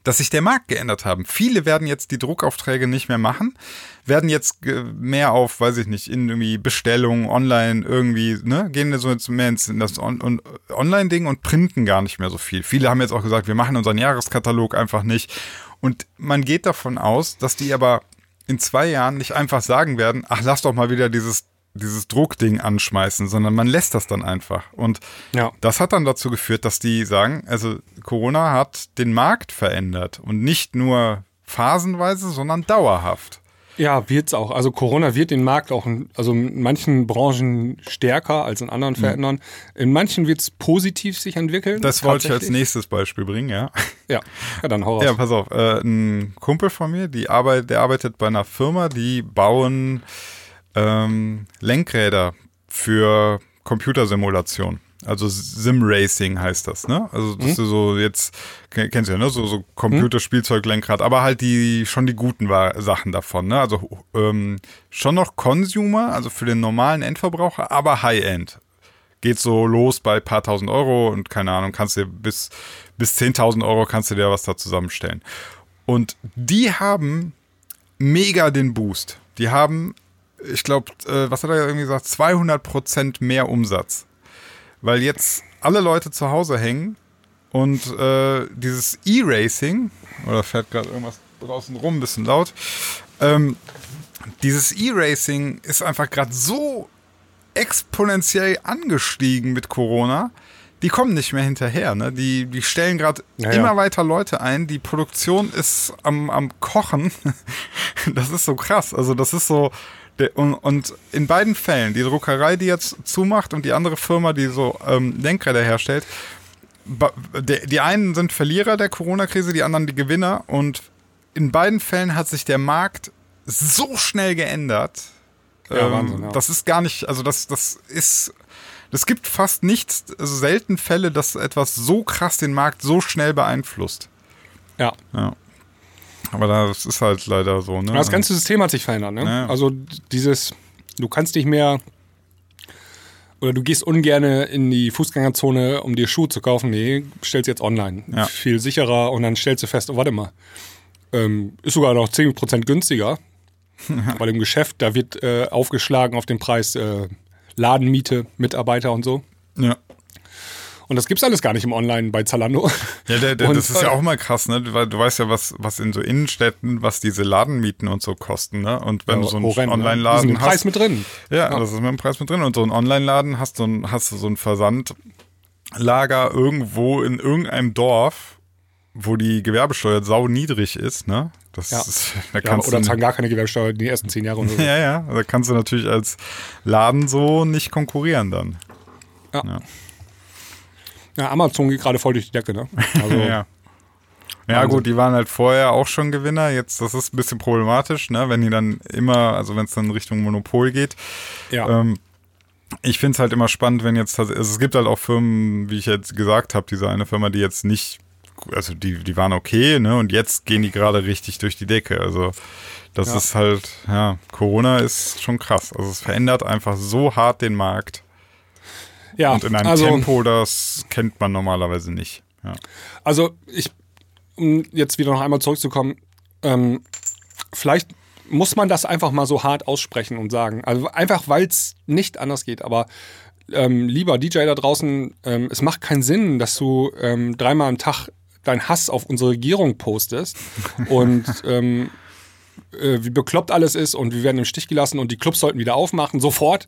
Speaker 2: dass sich der Markt geändert haben. Viele werden jetzt die Druckaufträge nicht mehr machen, werden jetzt äh, mehr auf, weiß ich nicht, in irgendwie Bestellungen, online irgendwie, ne, gehen so jetzt mehr ins in das On und Online-Ding und printen gar nicht mehr so viel. Viele haben jetzt auch gesagt, wir machen unseren Jahreskatalog einfach nicht. Und man geht davon aus, dass die aber in zwei Jahren nicht einfach sagen werden, ach, lass doch mal wieder dieses, dieses Druckding anschmeißen, sondern man lässt das dann einfach. Und
Speaker 1: Ja.
Speaker 2: das hat dann dazu geführt, dass die sagen, also Corona hat den Markt verändert und nicht nur phasenweise, sondern dauerhaft.
Speaker 1: Ja, wird's auch. Also Corona wird den Markt auch, in- also in manchen Branchen stärker als in anderen verändern. In manchen wird's positiv sich entwickeln.
Speaker 2: Mhm. Das wollte ich als nächstes Beispiel bringen, ja.
Speaker 1: Ja, ja dann hau raus.
Speaker 2: Ja, pass auf. Äh, ein Kumpel von mir, die arbeit, der arbeitet bei einer Firma, die bauen ähm, Lenkräder für Computersimulation. Also Sim-Racing heißt das, ne? Also das ist so jetzt, ken- kennst du ja, ne? So, so Computerspielzeuglenkrad, aber halt die schon die guten Sachen davon, ne? Also ähm, schon noch Consumer, also für den normalen Endverbraucher, aber High-End. Geht so los bei paar tausend Euro und keine Ahnung, kannst dir bis, bis 10.000 Euro kannst du dir was da zusammenstellen. Und die haben mega den Boost. Die haben, ich glaube, äh, was hat er irgendwie gesagt, 200 Prozent mehr Umsatz. Weil jetzt alle Leute zu Hause hängen und äh, dieses E-Racing, oder fährt gerade irgendwas draußen rum, ein bisschen laut, ähm, dieses E-Racing ist einfach gerade so exponentiell angestiegen mit Corona. Die kommen nicht mehr hinterher, ne? Die, die stellen gerade
Speaker 1: Ja,
Speaker 2: immer
Speaker 1: ja.
Speaker 2: weiter Leute ein. Die Produktion ist am, am Kochen. Das ist so krass. Also, das ist so. Und, und in beiden Fällen, die Druckerei, die jetzt zumacht und die andere Firma, die so ähm, Lenkräder herstellt, die einen sind Verlierer der Corona-Krise, die anderen die Gewinner. Und in beiden Fällen hat sich der Markt so schnell geändert.
Speaker 1: Ja,
Speaker 2: Ähm,
Speaker 1: Wahnsinn, ja.
Speaker 2: Das ist gar nicht, also das, das ist, es gibt fast nichts, also selten Fälle, dass etwas so krass den Markt so schnell beeinflusst.
Speaker 1: Ja.
Speaker 2: Ja. Aber das ist halt leider so, ne?
Speaker 1: Das ganze System hat sich verändert. Ne?
Speaker 2: Ja.
Speaker 1: Also dieses, du kannst nicht mehr oder du gehst ungerne in die Fußgängerzone, um dir Schuhe zu kaufen. Nee, bestellst jetzt online.
Speaker 2: Ja.
Speaker 1: Viel sicherer und dann stellst du fest, oh, warte mal, ähm, ist sogar noch 10% günstiger. Weil im Geschäft, da wird äh, aufgeschlagen auf den Preis äh, Ladenmiete, Mitarbeiter und so.
Speaker 2: ja.
Speaker 1: Und das gibt's alles gar nicht im Online bei Zalando.
Speaker 2: Ja, der, der,
Speaker 1: Und-
Speaker 2: das ist ja auch mal krass, ne? Weil du weißt ja, was, was in so Innenstädten, was diese Ladenmieten und so kosten, ne? Und wenn du so einen
Speaker 1: ne?
Speaker 2: Online-Laden hast.
Speaker 1: Preis mit drin.
Speaker 2: Ja, das ist mit dem Preis mit drin. Und so ein Online-Laden hast, du ein, hast du so ein Versandlager irgendwo in irgendeinem Dorf, wo die Gewerbesteuer sau niedrig ist, ne? Das
Speaker 1: Ja.
Speaker 2: ist, da
Speaker 1: Ja, oder zahlen gar keine Gewerbsteuer die ersten zehn Jahre. Und so.
Speaker 2: Ja, ja, da kannst du natürlich als Laden so nicht konkurrieren dann.
Speaker 1: Ja, Amazon geht gerade voll durch die Decke, ne? Also,
Speaker 2: Ja. Ja,
Speaker 1: Wahnsinn.
Speaker 2: gut, die waren halt vorher auch schon Gewinner. Jetzt, das ist ein bisschen problematisch, ne? Wenn die dann immer, also wenn es dann Richtung Monopol geht.
Speaker 1: ja.
Speaker 2: Ähm, ich finde es halt immer spannend, wenn jetzt, also es gibt halt auch Firmen, wie ich jetzt gesagt habe, diese eine Firma, die jetzt nicht, also die, die waren okay, ne? Und jetzt gehen die gerade richtig durch die Decke. Also das
Speaker 1: Ja.
Speaker 2: ist halt, ja, Corona ist schon krass. Also es verändert einfach so hart den Markt
Speaker 1: ja,
Speaker 2: und in einem
Speaker 1: also,
Speaker 2: Tempo, das kennt man normalerweise nicht. Ja.
Speaker 1: Also ich, um jetzt wieder noch einmal zurückzukommen, ähm, vielleicht muss man das einfach mal so hart aussprechen und sagen. Also einfach, weil es nicht anders geht. Aber ähm, lieber DJ da draußen, ähm, es macht keinen Sinn, dass du ähm, dreimal am Tag deinen Hass auf unsere Regierung postest und ähm, äh, wie bekloppt alles ist und wir werden im Stich gelassen und die Clubs sollten wieder aufmachen, sofort.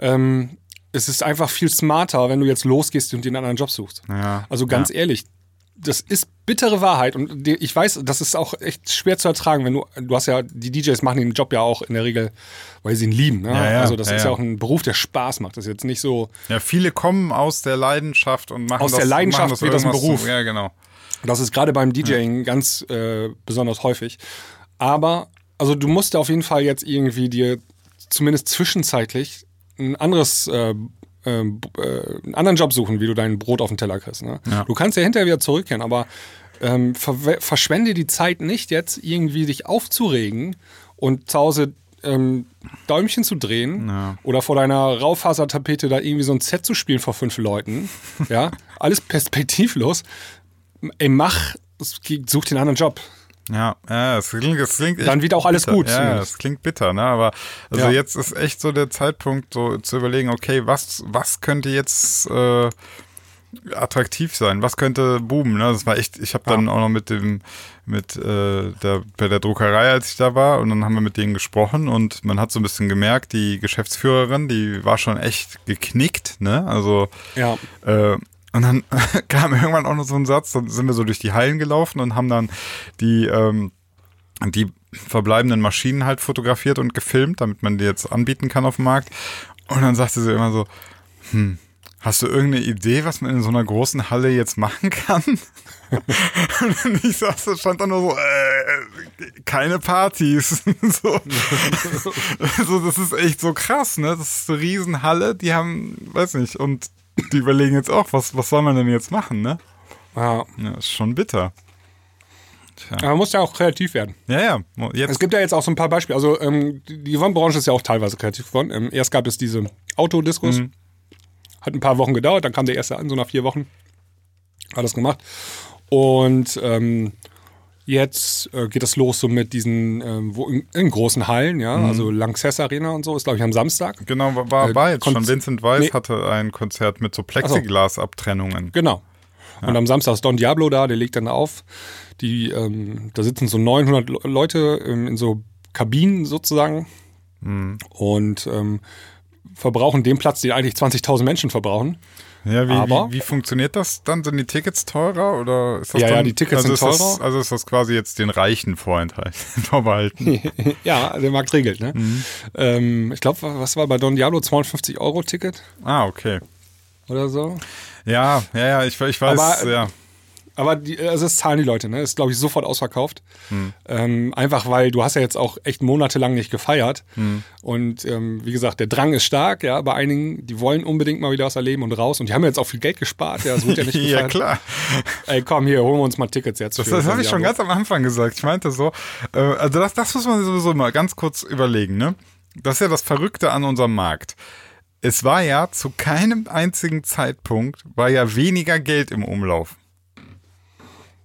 Speaker 1: Ähm, es ist einfach viel smarter, wenn du jetzt losgehst und dir einen anderen Job suchst.
Speaker 2: Ja,
Speaker 1: Also ganz
Speaker 2: ja.
Speaker 1: ehrlich, das ist bittere Wahrheit und ich weiß, das ist auch echt schwer zu ertragen, wenn du, du hast ja, die DJs machen den Job ja auch in der Regel, weil sie ihn lieben. Ne?
Speaker 2: Ja, ja,
Speaker 1: also das
Speaker 2: ja,
Speaker 1: ist ja auch ein Beruf, der Spaß macht. Das ist jetzt nicht so,
Speaker 2: Ja, viele kommen aus der Leidenschaft und machen
Speaker 1: Aus
Speaker 2: das,
Speaker 1: der Leidenschaft
Speaker 2: machen
Speaker 1: wird das ein Beruf.
Speaker 2: Zu, ja, genau.
Speaker 1: das ist gerade beim DJing ganz äh, besonders häufig. Aber, also du musst auf jeden Fall jetzt irgendwie dir zumindest zwischenzeitlich ein anderes äh, äh, äh, einen anderen Job suchen, wie du dein Brot auf den Teller kriegst. Ne?
Speaker 2: Ja.
Speaker 1: Du kannst ja hinterher wieder zurückkehren, aber ähm, verwe- verschwende die Zeit nicht, jetzt irgendwie dich aufzuregen und zu Hause ähm, Däumchen zu drehen
Speaker 2: Ja.
Speaker 1: oder vor deiner Raufasertapete da irgendwie so ein Set zu spielen vor fünf Leuten. ja, alles perspektivlos. Ey, mach, such den anderen Job.
Speaker 2: Ja, ja, es klingt, es klingt
Speaker 1: Dann wird auch alles
Speaker 2: bitter.
Speaker 1: gut,
Speaker 2: Ja, es klingt bitter, ne? Aber also
Speaker 1: Ja.
Speaker 2: jetzt ist echt so der Zeitpunkt, so zu überlegen, okay, was, was könnte jetzt äh, attraktiv sein? Was könnte boomen? Ne? Das war echt, ich habe dann auch noch mit dem, mit äh, der, bei der Druckerei, als ich da war, und dann haben wir mit denen gesprochen und man hat so ein bisschen gemerkt, die Geschäftsführerin, die war schon echt geknickt, ne? Also
Speaker 1: Ja.
Speaker 2: äh, und dann kam irgendwann auch noch so ein Satz, dann sind wir so durch die Hallen gelaufen und haben dann die, ähm, die verbleibenden Maschinen halt fotografiert und gefilmt, damit man die jetzt anbieten kann auf dem Markt. Und dann sagte sie immer so, hm, hast du irgendeine Idee, was man in so einer großen Halle jetzt machen kann? und ich saß, da stand dann nur so, äh, keine Partys. so. so, das ist echt so krass, ne? Das ist eine Riesenhalle, die haben, weiß nicht, und die überlegen jetzt auch, was, was soll man denn jetzt machen, ne?
Speaker 1: ja.
Speaker 2: Ja, ist schon bitter.
Speaker 1: Aber man muss ja auch kreativ werden.
Speaker 2: Ja, ja, jetzt.
Speaker 1: Es gibt ja jetzt auch so ein paar Beispiele. Also ähm, die Eventbranche ist ja auch teilweise kreativ geworden. Ähm, erst gab es diese Autodiskus.
Speaker 2: Mhm.
Speaker 1: Hat ein paar Wochen gedauert, dann kam der erste an, so nach vier Wochen. Alles gemacht. Und ähm, jetzt äh, geht das los so mit diesen, ähm, wo in, in großen Hallen, ja, also Lanxess Arena und so, ist glaube ich am Samstag.
Speaker 2: Genau, war, war,
Speaker 1: Äh,
Speaker 2: jetzt
Speaker 1: Konz-
Speaker 2: schon. Vincent Weiss
Speaker 1: Nee.
Speaker 2: hatte ein Konzert mit so Plexiglasabtrennungen.
Speaker 1: Genau. Und am Samstag ist Don Diablo da, der legt dann auf. Die, ähm, da sitzen so 900 Le- Leute ähm, in so Kabinen sozusagen und ähm, verbrauchen den Platz, den eigentlich 20.000 Menschen verbrauchen.
Speaker 2: Ja, wie,
Speaker 1: Aber-
Speaker 2: wie, wie funktioniert das dann? Sind die Tickets teurer oder ist das
Speaker 1: Ja, ja,
Speaker 2: dann,
Speaker 1: die Tickets
Speaker 2: also
Speaker 1: sind
Speaker 2: ist Das,
Speaker 1: teurer.
Speaker 2: also ist das quasi jetzt den Reichen vorenthalten, vorbehalten.
Speaker 1: ja, der Markt regelt, ne? Ähm, ich glaube, was war bei Don Diablo? 250 Euro Ticket
Speaker 2: ah, okay.
Speaker 1: oder so?
Speaker 2: Ja, ja, ja, ich, ich weiß,
Speaker 1: Aber-
Speaker 2: ja.
Speaker 1: Aber die, also das zahlen die Leute, ne? Ist, glaube ich, sofort ausverkauft.
Speaker 2: Hm.
Speaker 1: Ähm, einfach weil du hast ja jetzt auch echt monatelang nicht gefeiert.
Speaker 2: Hm.
Speaker 1: Und ähm, wie gesagt, der Drang ist stark, ja, bei einigen, die wollen unbedingt mal wieder was erleben und raus. Und die haben jetzt auch viel Geld gespart, ja, das wird ja nicht gefeiert.
Speaker 2: ja, klar.
Speaker 1: Ey, komm, hier, holen wir uns mal Tickets jetzt.
Speaker 2: Das, das habe ich schon ganz am Anfang gesagt. Ich meinte so, äh, also das, das muss man sowieso mal ganz kurz überlegen, ne? Das ist ja das Verrückte an unserem Markt. Es war ja zu keinem einzigen Zeitpunkt war ja weniger Geld im Umlauf.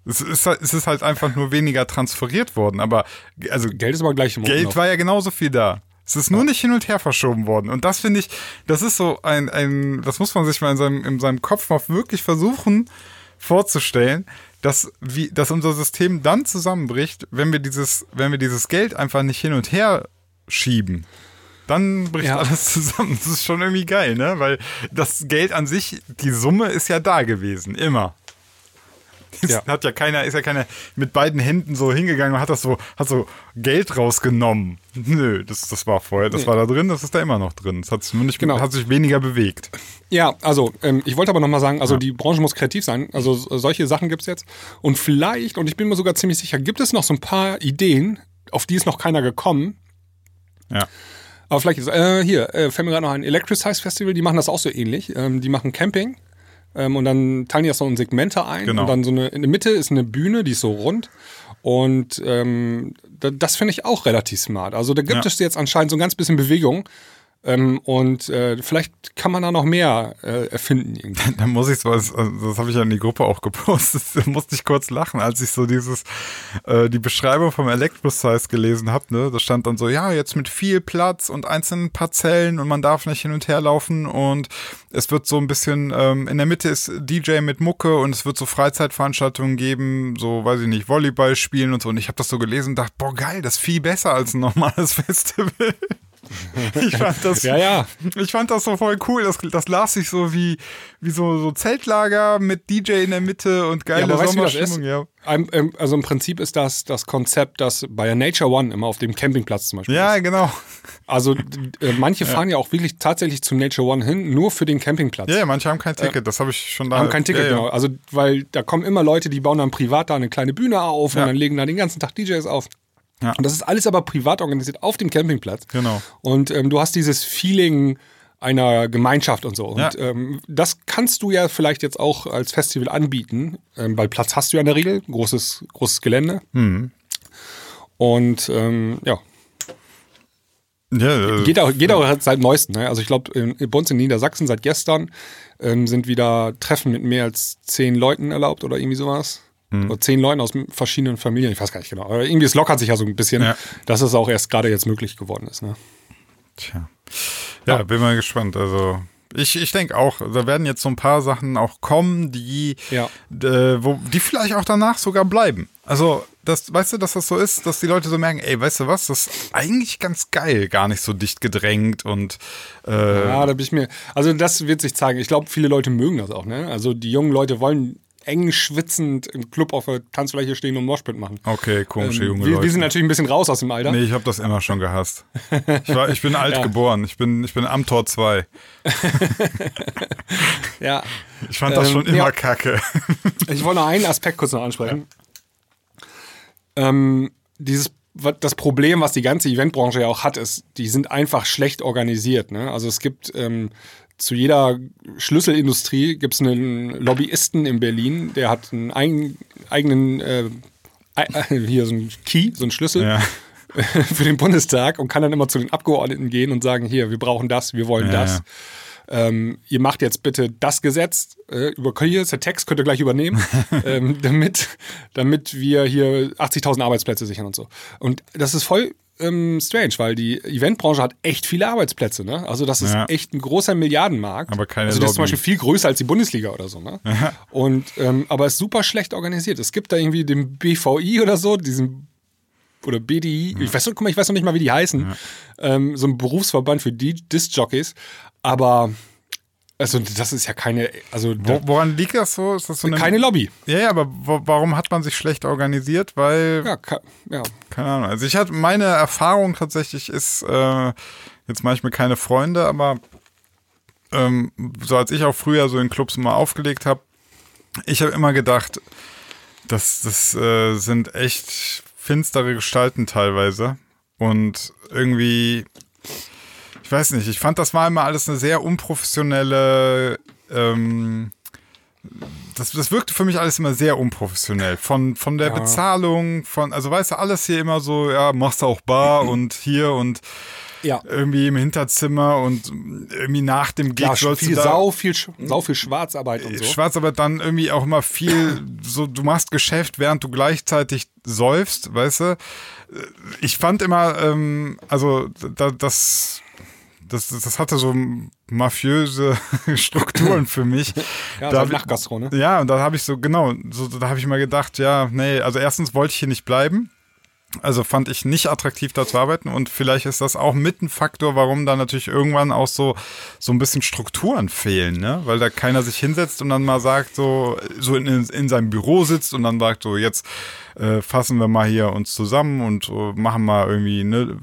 Speaker 2: Es ist, halt- es ist halt einfach nur weniger transferiert worden, aber also
Speaker 1: Geld ist aber gleich im
Speaker 2: Geld war ja genauso viel da. Es ist nur nicht hin und her verschoben worden. Und das finde ich, das ist so ein, ein, das muss man sich mal in seinem, in seinem Kopf mal wirklich versuchen vorzustellen, dass, wie, dass unser System dann zusammenbricht, wenn wir dieses, wenn wir dieses Geld einfach nicht hin und her schieben. Dann bricht
Speaker 1: Ja.
Speaker 2: alles zusammen. Das ist schon irgendwie geil, ne? Weil das Geld an sich, die Summe ist ja da gewesen, immer. Es
Speaker 1: Ja.
Speaker 2: Hat ja keiner, ist ja keiner mit beiden Händen so hingegangen und hat das so, hat so Geld rausgenommen. Nö, das, das war vorher, das
Speaker 1: Nee.
Speaker 2: war da drin, das ist da immer noch drin. Es hat sich nur nicht,
Speaker 1: Genau.
Speaker 2: hat sich weniger bewegt.
Speaker 1: Ja, also ähm, ich wollte aber nochmal sagen, also die Branche muss kreativ sein. Also so- solche Sachen gibt's jetzt. Und vielleicht, und ich bin mir sogar ziemlich sicher, gibt es noch so ein paar Ideen, auf die ist noch keiner gekommen.
Speaker 2: Ja.
Speaker 1: Aber vielleicht ist, äh, hier, äh, fällt mir gerade noch ein Electricize Festival, die machen das auch so ähnlich. Ähm, die machen Camping ähm, und dann teilen die das so in Segmente ein.
Speaker 2: Genau.
Speaker 1: Und dann so eine, in der Mitte ist eine Bühne, die ist so rund. Und ähm, da, das finde ich auch relativ smart. Also da gibt
Speaker 2: Ja.
Speaker 1: es jetzt anscheinend so ein ganz bisschen Bewegung. Ähm, und äh, vielleicht kann man da noch mehr äh, erfinden. Irgendwie.
Speaker 2: Da muss ich was, also das habe ich ja in die Gruppe auch gepostet, da musste ich kurz lachen, als ich so dieses, äh, die Beschreibung vom Electro-Size gelesen habe, ne? Da stand dann so, ja, jetzt mit viel Platz und einzelnen Parzellen und man darf nicht hin und her laufen und es wird so ein bisschen, ähm, in der Mitte ist DJ mit Mucke und es wird so Freizeitveranstaltungen geben, so, weiß ich nicht, Volleyball spielen und so. Und ich habe das so gelesen und dachte, boah, geil, das ist viel besser als ein normales Festival. Ich fand das,
Speaker 1: Ja, ja.
Speaker 2: ich fand das so voll cool. Das, das las sich so wie, wie so, so Zeltlager mit DJ in der Mitte und geile? Sommerstimmung. Ja.
Speaker 1: Ein- ähm, Also im Prinzip ist das das Konzept, das bei Nature One immer auf dem Campingplatz zum Beispiel
Speaker 2: ja,
Speaker 1: ist.
Speaker 2: genau.
Speaker 1: Also äh, manche fahren ja auch wirklich tatsächlich zu Nature One hin, nur für den Campingplatz.
Speaker 2: Ja, ja, manche haben kein Ticket. Das habe ich schon da.
Speaker 1: Haben kein Ticket,
Speaker 2: ja, ja.
Speaker 1: genau. Also, weil da kommen immer Leute, die bauen dann privat da eine kleine Bühne auf
Speaker 2: Ja.
Speaker 1: und dann legen da den ganzen Tag DJs auf.
Speaker 2: Ja.
Speaker 1: Und das ist alles aber privat organisiert auf dem Campingplatz.
Speaker 2: Genau.
Speaker 1: Und ähm, du hast dieses Feeling einer Gemeinschaft und so. Und
Speaker 2: Ja.
Speaker 1: ähm, das kannst du ja vielleicht jetzt auch als Festival anbieten, ähm, weil Platz hast du ja in der Regel, großes, großes Gelände.
Speaker 2: Mhm.
Speaker 1: Und ähm, ja,
Speaker 2: Ja, äh,
Speaker 1: Geht auch, geht auch seit neuestem. Ne? Also ich glaube, bei uns in Niedersachsen seit gestern ähm, sind wieder Treffen mit mehr als zehn Leuten erlaubt oder irgendwie sowas.
Speaker 2: Hm.
Speaker 1: Oder zehn Leuten aus verschiedenen Familien, ich weiß gar nicht genau. Aber irgendwie, es lockert sich ja so ein bisschen,
Speaker 2: Ja.
Speaker 1: dass es auch erst gerade jetzt möglich geworden ist. Ne?
Speaker 2: Tja. Ja, bin mal gespannt. Also ich, ich denke auch, da werden jetzt so ein paar Sachen auch kommen, die,
Speaker 1: Ja.
Speaker 2: äh, wo, die vielleicht auch danach sogar bleiben. Also, das, weißt du, dass das so ist, dass die Leute so merken, ey, weißt du was, das ist eigentlich ganz geil, gar nicht so dicht gedrängt und äh,
Speaker 1: Ja, da bin ich mir. Also das wird sich zeigen. Ich glaube, viele Leute mögen das auch. Ne? Also die jungen Leute wollen eng schwitzend im Club auf der Tanzfläche stehen und Moshpit machen.
Speaker 2: okay, komische
Speaker 1: Ähm,
Speaker 2: junge
Speaker 1: wir,
Speaker 2: Leute.
Speaker 1: wir sind natürlich ein bisschen raus aus dem Alter.
Speaker 2: Nee, ich habe das immer schon gehasst. Ich, war, ich bin alt geboren. Ich bin, ich bin am Tor 2.
Speaker 1: Ja.
Speaker 2: Ich fand das
Speaker 1: Ähm,
Speaker 2: schon immer
Speaker 1: ja.
Speaker 2: kacke.
Speaker 1: Ich wollte noch einen Aspekt kurz noch ansprechen. Ähm, dieses, das Problem, was die ganze Eventbranche ja auch hat, ist, die sind einfach schlecht organisiert. Ne? Also es gibt ähm, zu jeder Schlüsselindustrie gibt es einen Lobbyisten in Berlin, der hat einen eigen, eigenen äh, äh, hier so einen Key, so einen Schlüssel
Speaker 2: Ja.
Speaker 1: für den Bundestag und kann dann immer zu den Abgeordneten gehen und sagen, hier, wir brauchen das, wir wollen
Speaker 2: Ja,
Speaker 1: das.
Speaker 2: ja.
Speaker 1: Ähm, ihr macht jetzt bitte das Gesetz, äh, über hier ist der Text, könnt ihr gleich übernehmen, ähm, damit, damit wir hier 80.000 Arbeitsplätze sichern und so. Und das ist voll ähm, strange, weil die Eventbranche hat echt viele Arbeitsplätze. Ne? Also das ist
Speaker 2: Ja.
Speaker 1: echt ein großer Milliardenmarkt.
Speaker 2: Aber keine
Speaker 1: Also das ist zum. Beispiel viel größer als die Bundesliga oder so. Ne? Und ähm, aber ist super schlecht organisiert. Es gibt da irgendwie den BVI oder so, diesen oder BDI, ich weiß, noch- guck mal, ich weiß noch nicht mal, wie die heißen, ähm, so ein Berufsverband für die Disc-Jockeys, aber also das ist ja keine, also
Speaker 2: Wo, woran liegt das so? Ist das so eine,
Speaker 1: keine Lobby.
Speaker 2: Ja, ja, aber wo, warum hat man sich schlecht organisiert? Weil,
Speaker 1: Ja, ka- ja.
Speaker 2: keine Ahnung. Also ich hatte, meine Erfahrung tatsächlich ist, äh, jetzt mache ich mir keine Freunde, aber ähm, so als ich auch früher so in Clubs immer aufgelegt habe, ich habe immer gedacht, das, das äh, sind echt finstere Gestalten teilweise. Und irgendwie, weiß nicht, ich fand, das war immer alles eine sehr unprofessionelle, ähm, das, das wirkte für mich alles immer sehr unprofessionell. Von, von der
Speaker 1: Ja.
Speaker 2: Bezahlung, von, also weißt du, alles hier immer so, ja, machst du auch Bar und hier und
Speaker 1: Ja.
Speaker 2: irgendwie im Hinterzimmer und irgendwie nach dem Gig
Speaker 1: Ja,
Speaker 2: sollst
Speaker 1: viel
Speaker 2: du da
Speaker 1: sau, viel, sau viel Schwarzarbeit und so.
Speaker 2: Schwarz aber dann irgendwie auch immer viel, so du machst Geschäft, während du gleichzeitig säufst, weißt du. Ich fand immer, ähm, also da, das, das, das hatte so mafiöse Strukturen für mich.
Speaker 1: Ja,
Speaker 2: Da
Speaker 1: so
Speaker 2: hab ich-
Speaker 1: Nachtgastro, ne?
Speaker 2: Ja, und da habe ich so, genau, so, da habe ich mal gedacht, ja, nee, also erstens wollte ich hier nicht bleiben. Also fand ich nicht attraktiv, da zu arbeiten und vielleicht ist das auch mit ein Faktor, warum da natürlich irgendwann auch so, so ein bisschen Strukturen fehlen, ne? Weil da keiner sich hinsetzt und dann mal sagt, so, so in, in seinem Büro sitzt und dann sagt so, jetzt äh, fassen wir mal hier uns zusammen und äh, machen mal irgendwie, ne,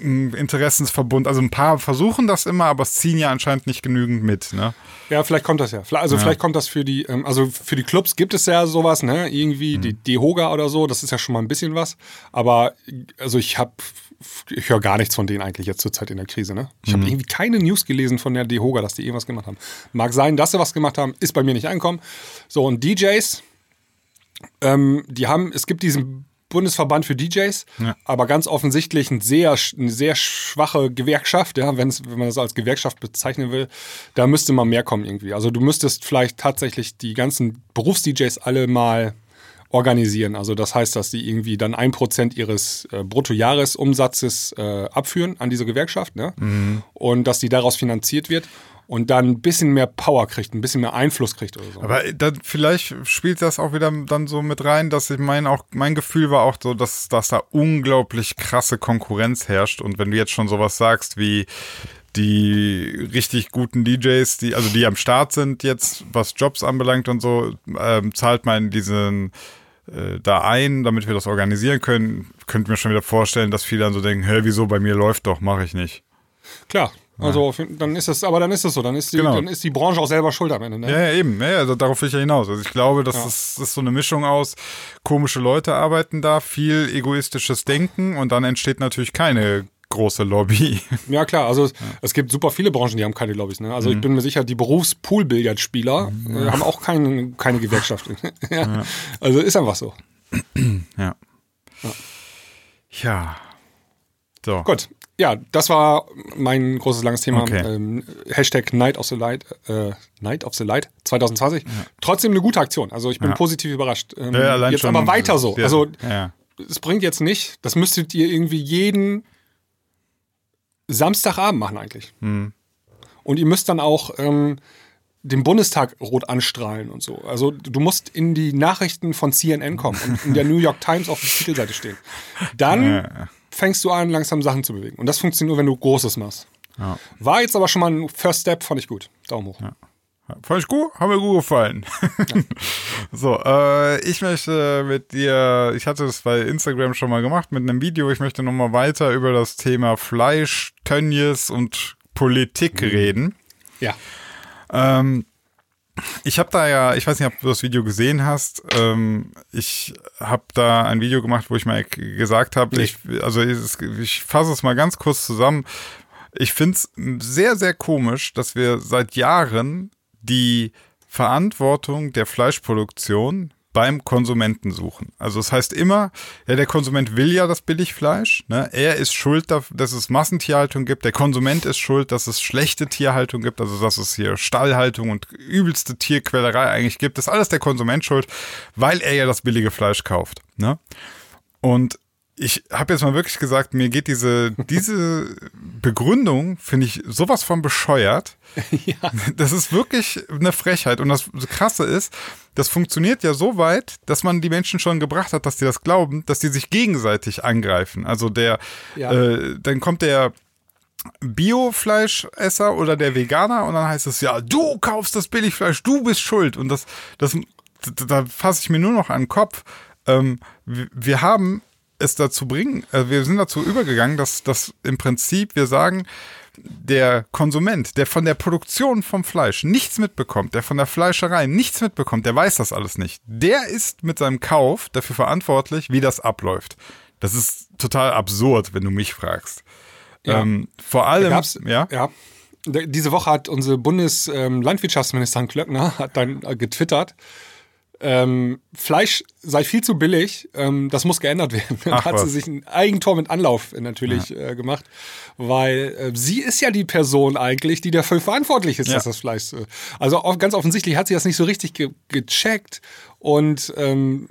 Speaker 2: Interessensverbund. Also ein paar versuchen das immer, aber es ziehen ja anscheinend nicht genügend mit, ne?
Speaker 1: Ja, vielleicht kommt das ja. Also vielleicht kommt das für die, ähm, also für die Clubs gibt es ja sowas, ne? Irgendwie
Speaker 2: Mhm.
Speaker 1: die Dehoga oder so, das ist ja schon mal ein bisschen was. Aber also ich habe, ich höre gar nichts von denen eigentlich jetzt zur Zeit in der Krise, ne? Ich
Speaker 2: Mhm.
Speaker 1: habe irgendwie keine News gelesen von der Dehoga, dass die irgendwas gemacht haben. Mag sein, dass sie was gemacht haben, ist bei mir nicht angekommen. So, und DJs, ähm, die haben, es gibt diesen Bundesverband für DJs,
Speaker 2: Ja.
Speaker 1: aber ganz offensichtlich ein sehr, eine sehr schwache Gewerkschaft, ja, wenn man das als Gewerkschaft bezeichnen will, da müsste mal mehr kommen irgendwie. Also du müsstest vielleicht tatsächlich die ganzen Berufs-DJs alle mal organisieren. Also das heißt, dass die irgendwie dann ein Prozent ihres äh, Bruttojahresumsatzes äh, abführen an diese Gewerkschaft, ne? Und dass die daraus finanziert wird und dann ein bisschen mehr Power kriegt, ein bisschen mehr Einfluss kriegt oder so.
Speaker 2: Aber dann, vielleicht spielt das auch wieder dann so mit rein, dass ich mein auch mein Gefühl war auch so, dass, dass da unglaublich krasse Konkurrenz herrscht. Und wenn du jetzt schon sowas sagst wie die richtig guten DJs, die also die am Start sind jetzt, was Jobs anbelangt und so, ähm, zahlt man diesen äh, da ein, damit wir das organisieren können. Könnt mir schon wieder vorstellen, dass viele dann so denken, hä, wieso bei mir läuft doch, mache ich nicht.
Speaker 1: Klar. Also dann ist es, aber dann ist es so, dann ist die,
Speaker 2: Genau.
Speaker 1: dann ist die Branche auch selber schuld am Ende. Ne?
Speaker 2: Ja, ja, eben. Ja, ja, also darauf will ich ja hinaus. Also ich glaube, das, ist, das ist so eine Mischung aus, komische Leute arbeiten da, viel egoistisches Denken und dann entsteht natürlich keine große Lobby.
Speaker 1: Ja, klar, also es- es gibt super viele Branchen, die haben keine Lobbys. Ne? Also ich bin mir sicher, die Berufspoolbillardspieler äh, haben auch keine, keine Gewerkschaft. ja. Also ist einfach so.
Speaker 2: ja. Ja. So.
Speaker 1: Gut, ja, das war mein großes langes Thema.
Speaker 2: Okay.
Speaker 1: Ähm, Hashtag Night of the Light, äh, Night of the Light 2020. Trotzdem eine gute Aktion. Also ich bin
Speaker 2: Ja.
Speaker 1: positiv überrascht. Ähm,
Speaker 2: Ja,
Speaker 1: jetzt
Speaker 2: schon
Speaker 1: aber weiter so. Also
Speaker 2: ja.
Speaker 1: es bringt jetzt nicht, das müsstet ihr irgendwie jeden Samstagabend machen eigentlich.
Speaker 2: Hm.
Speaker 1: Und ihr müsst dann auch ähm, den Bundestag rot anstrahlen und so. Also du musst in die Nachrichten von CNN kommen und in der New York Times auf der Titelseite stehen. Dann fängst du an, langsam Sachen zu bewegen. Und das funktioniert nur, wenn du Großes machst. War jetzt aber schon mal ein First Step, fand ich gut. Daumen hoch.
Speaker 2: Fand ich gut, haben mir gut gefallen. so, äh, ich möchte mit dir, ich hatte das bei Instagram schon mal gemacht mit einem Video, ich möchte nochmal weiter über das Thema Fleisch, Tönnies und Politik reden.
Speaker 1: Ja.
Speaker 2: Ähm, ich habe da ja, ich weiß nicht, ob du das Video gesehen hast. Ähm, ich habe da ein Video gemacht, wo ich mal gesagt habe,
Speaker 1: Nee.
Speaker 2: ich, also ich, ich fasse es mal ganz kurz zusammen. Ich finde es sehr, sehr komisch, dass wir seit Jahren die Verantwortung der Fleischproduktion beim Konsumenten suchen. Also es heißt immer, ja, der Konsument will ja das Billigfleisch, ne? er ist schuld, da- dass es Massentierhaltung gibt, der Konsument ist schuld, dass es schlechte Tierhaltung gibt, also dass es hier Stallhaltung und übelste Tierquälerei eigentlich gibt, das ist alles der Konsument schuld, weil er ja das billige Fleisch kauft. Ne? Und ich habe jetzt mal wirklich gesagt, mir geht diese, diese Begründung, finde ich sowas von bescheuert. Das ist wirklich eine Frechheit. Und das Krasse ist, das funktioniert ja so weit, dass man die Menschen schon gebracht hat, dass die das glauben, dass die sich gegenseitig angreifen. Also der,
Speaker 1: Ja.
Speaker 2: äh, dann kommt der Biofleischesser oder der Veganer und dann heißt es ja, du kaufst das Billigfleisch, du bist schuld. Und das, das, da fasse ich mir nur noch an den Kopf. Ähm, wir haben es dazu bringen, äh, wir sind dazu übergegangen, dass, dass im Prinzip wir sagen, der Konsument, der von der Produktion vom Fleisch nichts mitbekommt, der von der Fleischerei nichts mitbekommt, der weiß das alles nicht. Der ist mit seinem Kauf dafür verantwortlich, wie das abläuft. Das ist total absurd, wenn du mich fragst.
Speaker 1: Ja.
Speaker 2: Ähm, vor allem, ja,
Speaker 1: ja. Diese Woche hat unsere Bundeslandwirtschaftsministerin Klöckner hat dann äh, getwittert, ähm, Fleisch sei viel zu billig, ähm, das muss geändert werden. Dann
Speaker 2: Ach
Speaker 1: hat
Speaker 2: was.
Speaker 1: sie sich ein Eigentor mit Anlauf äh, natürlich äh, gemacht, weil äh, sie ist ja die Person eigentlich, die dafür verantwortlich ist,
Speaker 2: Ja.
Speaker 1: dass das Fleisch. Äh, also auch ganz offensichtlich hat sie das nicht so richtig ge gecheckt und ähm,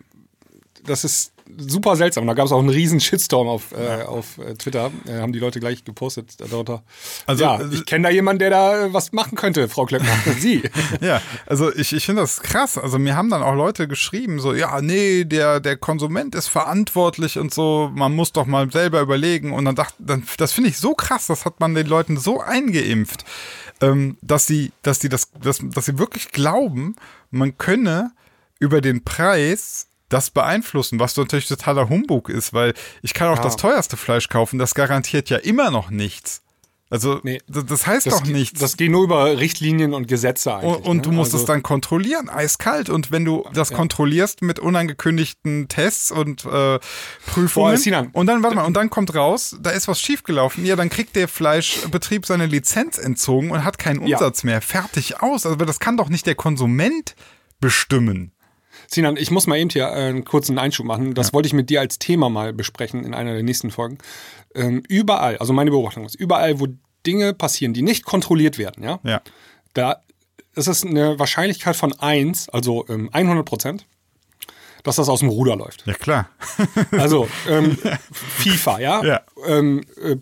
Speaker 1: das ist super seltsam. Da gab es auch einen riesen Shitstorm auf, äh, auf äh, Twitter. Äh, haben die Leute gleich gepostet äh, darunter.
Speaker 2: Also,
Speaker 1: ja,
Speaker 2: äh,
Speaker 1: ich kenne da jemanden, der da äh, was machen könnte, Frau Klöckner. Sie.
Speaker 2: Ja, also ich, ich finde das krass. Also mir haben dann auch Leute geschrieben, so, ja, nee, der, der Konsument ist verantwortlich und so, man muss doch mal selber überlegen. Und dann dachte, dann, das finde ich so krass, das hat man den Leuten so eingeimpft, ähm, dass sie, dass die das, dass, dass sie wirklich glauben, man könne über den Preis das beeinflussen, was natürlich totaler Humbug ist, weil ich kann auch
Speaker 1: Ja.
Speaker 2: das teuerste Fleisch kaufen, das garantiert ja immer noch nichts. Also,
Speaker 1: Nee.
Speaker 2: das, heißt
Speaker 1: Das,
Speaker 2: doch nichts.
Speaker 1: das geht nur über Richtlinien und Gesetze eigentlich.
Speaker 2: Und, und du
Speaker 1: ne?
Speaker 2: musst
Speaker 1: also,
Speaker 2: es dann kontrollieren, eiskalt. Und wenn du das kontrollierst mit unangekündigten Tests und äh, Prüfungen.
Speaker 1: Boah, Sinan.
Speaker 2: und dann, warte mal, und dann kommt raus, da ist was schiefgelaufen. Ja, dann kriegt der Fleischbetrieb seine Lizenz entzogen und hat keinen
Speaker 1: Ja.
Speaker 2: Umsatz mehr. Fertig aus. Also das kann doch nicht der Konsument bestimmen.
Speaker 1: Sinan, ich muss mal eben hier äh, einen kurzen Einschub machen. Das wollte ich mit dir als Thema mal besprechen in einer der nächsten Folgen. Ähm, überall, also meine Beobachtung ist, überall, wo Dinge passieren, die nicht kontrolliert werden, ja,
Speaker 2: Ja.
Speaker 1: da ist es eine Wahrscheinlichkeit von 1, also ähm, 100 Prozent, dass das aus dem Ruder läuft.
Speaker 2: Ja, klar.
Speaker 1: Also ähm, FIFA, ja.
Speaker 2: Ja.
Speaker 1: Ähm, äh,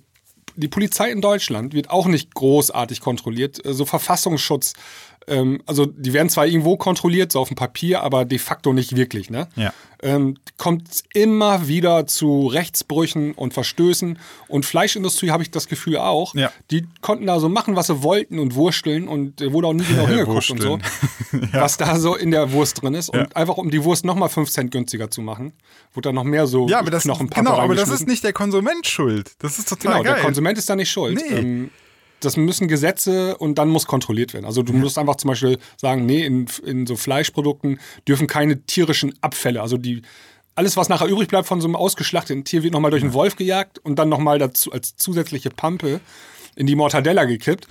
Speaker 1: die Polizei in Deutschland wird auch nicht großartig kontrolliert. Äh, So Verfassungsschutz, ähm, also die werden zwar irgendwo kontrolliert, so auf dem Papier, aber de facto nicht wirklich. Ne?
Speaker 2: Ja.
Speaker 1: Ähm, kommt immer wieder zu Rechtsbrüchen und Verstößen. Und Fleischindustrie habe ich das Gefühl auch.
Speaker 2: Ja.
Speaker 1: Die konnten da so machen, was sie wollten und wursteln und wurde auch nie genau hingeguckt und so.
Speaker 2: Wursteln.
Speaker 1: Was da so in der Wurst drin ist. Und einfach um die Wurst nochmal 5 Cent günstiger zu machen, wurde da noch mehr so
Speaker 2: Ja, aber das, genau, aber das ist nicht der Konsument schuld. Das ist total
Speaker 1: Genau,
Speaker 2: geil.
Speaker 1: der Konsument ist da nicht schuld.
Speaker 2: Nee.
Speaker 1: Ähm, das müssen Gesetze und dann muss kontrolliert werden. Also du musst einfach zum Beispiel sagen, nee, in, in so Fleischprodukten dürfen keine tierischen Abfälle, also die alles, was nachher übrig bleibt von so einem ausgeschlachteten Tier, wird nochmal durch einen Wolf gejagt und dann nochmal dazu als zusätzliche Pampe in die Mortadella gekippt,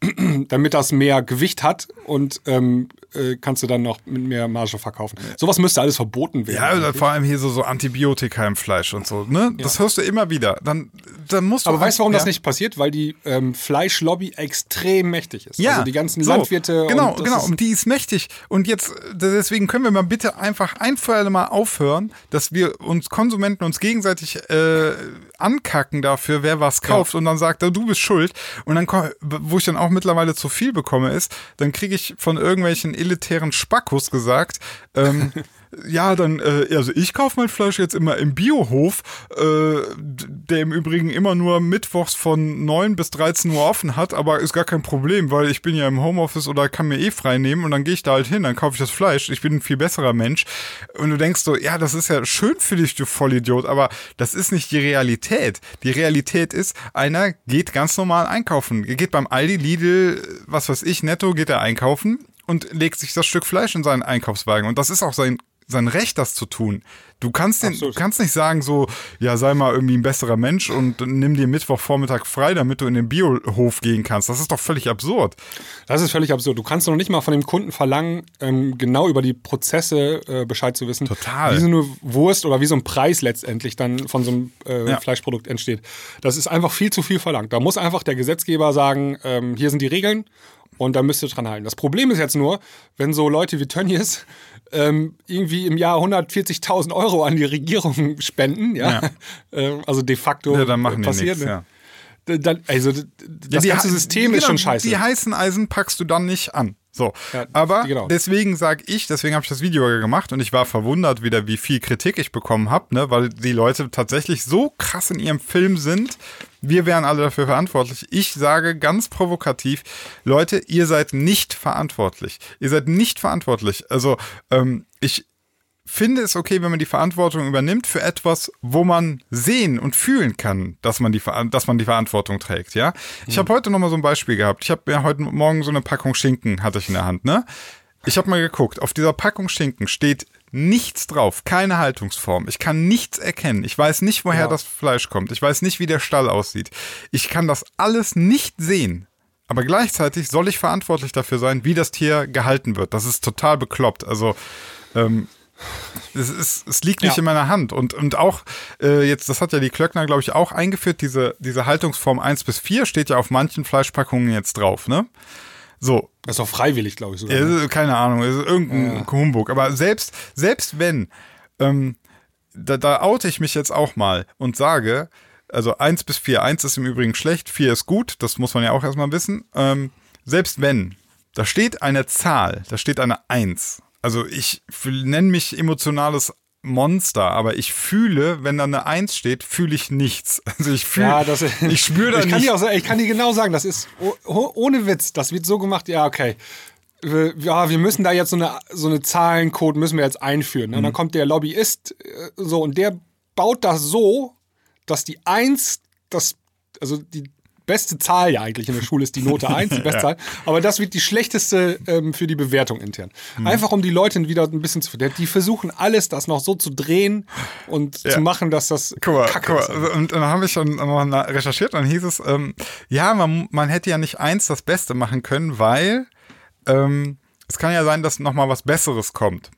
Speaker 1: damit das mehr Gewicht hat und ähm, äh, kannst du dann noch mit mehr Marge verkaufen. Sowas müsste alles verboten werden.
Speaker 2: Ja, vor allem hier so, so Antibiotika im Fleisch und so, ne? Das hörst du immer wieder. Dann, dann musst du.
Speaker 1: Aber weißt du, warum
Speaker 2: ja.
Speaker 1: das nicht passiert? Weil die ähm, Fleischlobby extrem mächtig ist.
Speaker 2: Ja,
Speaker 1: also die ganzen
Speaker 2: so,
Speaker 1: Landwirte.
Speaker 2: Genau,
Speaker 1: und
Speaker 2: genau.
Speaker 1: Ist,
Speaker 2: Und die ist mächtig. Und jetzt, äh, deswegen können wir mal bitte einfach ein für alle Mal aufhören, dass wir uns Konsumenten uns gegenseitig äh, ankacken dafür, wer was kauft und dann sagt, oh, du bist schuld. Und dann, wo ich dann auch mittlerweile zu viel bekomme, ist, dann kriege ich von irgendwelchen elitären Spackos gesagt, ähm, Ja, dann, äh, also ich kaufe mein Fleisch jetzt immer im Biohof, äh, der im Übrigen immer nur mittwochs von 9 bis 13 Uhr offen hat, aber ist gar kein Problem, weil ich bin ja im Homeoffice oder kann mir eh frei nehmen und dann gehe ich da halt hin, dann kaufe ich das Fleisch. Ich bin ein viel besserer Mensch. Und du denkst so, ja, das ist ja schön für dich, du Vollidiot, aber das ist nicht die Realität. Die Realität ist, einer geht ganz normal einkaufen. Er geht beim Aldi, Lidl, was weiß ich, netto, geht er einkaufen und legt sich das Stück Fleisch in seinen Einkaufswagen. Und das ist auch sein, sein Recht, das zu tun. Du kannst, den, du kannst nicht sagen so, ja, sei mal irgendwie ein besserer Mensch und nimm dir Mittwochvormittag frei, damit du in den Biohof gehen kannst. Das ist doch völlig absurd.
Speaker 1: Das ist völlig absurd. Du kannst doch nicht mal von dem Kunden verlangen, ähm, genau über die Prozesse äh, Bescheid zu wissen.
Speaker 2: Total.
Speaker 1: Wie so eine Wurst oder wie so ein Preis letztendlich dann von so einem äh,
Speaker 2: Ja.
Speaker 1: Fleischprodukt entsteht. Das ist einfach viel zu viel verlangt. Da muss einfach der Gesetzgeber sagen, ähm, hier sind die Regeln und da müsst ihr dran halten. Das Problem ist jetzt nur, wenn so Leute wie Tönnies ähm, irgendwie im Jahr 140.000 Euro an die Regierung spenden, ja,
Speaker 2: Ja.
Speaker 1: Ähm, also de facto
Speaker 2: Ja, dann machen die
Speaker 1: passiert,
Speaker 2: nichts,
Speaker 1: ne?
Speaker 2: ja.
Speaker 1: Dann, also das
Speaker 2: die
Speaker 1: ganze System
Speaker 2: die,
Speaker 1: ist schon
Speaker 2: genau,
Speaker 1: scheiße.
Speaker 2: Die heißen Eisen packst du dann nicht an. So,
Speaker 1: Ja,
Speaker 2: aber
Speaker 1: genau.
Speaker 2: deswegen sage ich, deswegen habe ich das Video gemacht und ich war verwundert wieder, wie viel Kritik ich bekommen habe, ne, weil die Leute tatsächlich so krass in ihrem Film sind. Wir wären alle dafür verantwortlich. Ich sage ganz provokativ, Leute, ihr seid nicht verantwortlich. Ihr seid nicht verantwortlich. Also ähm, ich finde es okay, wenn man die Verantwortung übernimmt für etwas, wo man sehen und fühlen kann, dass man die, dass man die Verantwortung trägt, ja. Ich habe heute noch mal so ein Beispiel gehabt. Ich habe ja heute Morgen so eine Packung Schinken hatte ich in der Hand, ne? Ich habe mal geguckt, auf dieser Packung Schinken steht nichts drauf, keine Haltungsform. Ich kann nichts erkennen. Ich weiß nicht, woher
Speaker 1: Ja.
Speaker 2: das Fleisch kommt. Ich weiß nicht, wie der Stall aussieht. Ich kann das alles nicht sehen. Aber gleichzeitig soll ich verantwortlich dafür sein, wie das Tier gehalten wird. Das ist total bekloppt. Also ähm, es, ist, es liegt nicht
Speaker 1: Ja.
Speaker 2: in meiner Hand. Und, und auch äh, jetzt, das hat ja die Klöckner, glaube ich, auch eingeführt, diese, diese Haltungsform 1 bis 4 steht ja auf manchen Fleischpackungen jetzt drauf, ne? So,
Speaker 1: Das ist auch freiwillig, glaube ich sogar.
Speaker 2: ja,
Speaker 1: ne?
Speaker 2: keine Ahnung, es ist irgendein Humbug. Aber selbst, selbst wenn, ähm, da, da oute ich mich jetzt auch mal und sage, also 1 bis 4, 1 ist im Übrigen schlecht, 4 ist gut, das muss man ja auch erstmal wissen. Ähm, selbst wenn, da steht eine Zahl, da steht eine 1. Also ich nenne mich emotionales Monster, aber ich fühle, wenn da eine 1 steht, fühle ich nichts. Also ich fühle,
Speaker 1: Ja, das,
Speaker 2: ich spüre da
Speaker 1: ich kann
Speaker 2: nicht.
Speaker 1: auch, ich kann dir genau sagen, das ist oh- oh- ohne Witz, das wird so gemacht, ja, okay. Wir- Ja, wir müssen da jetzt so eine, so eine Zahlencode müssen wir jetzt einführen. Ne? Und
Speaker 2: Mhm.
Speaker 1: dann kommt der Lobbyist äh, so und der baut das so, dass die 1, das, also die beste Zahl ja eigentlich in der Schule ist die Note 1, die beste Zahl, aber das wird die schlechteste ähm, für die Bewertung intern.
Speaker 2: Mhm.
Speaker 1: Einfach um die Leute wieder ein bisschen zu Die versuchen alles, das noch so zu drehen und zu machen, dass das
Speaker 2: Guck mal,
Speaker 1: Kacke
Speaker 2: guck
Speaker 1: ist.
Speaker 2: mal. Und dann habe ich schon na- recherchiert und dann hieß es, ähm, ja, man, man hätte ja nicht eins das Beste machen können, weil ähm, es kann ja sein, dass noch mal was Besseres kommt.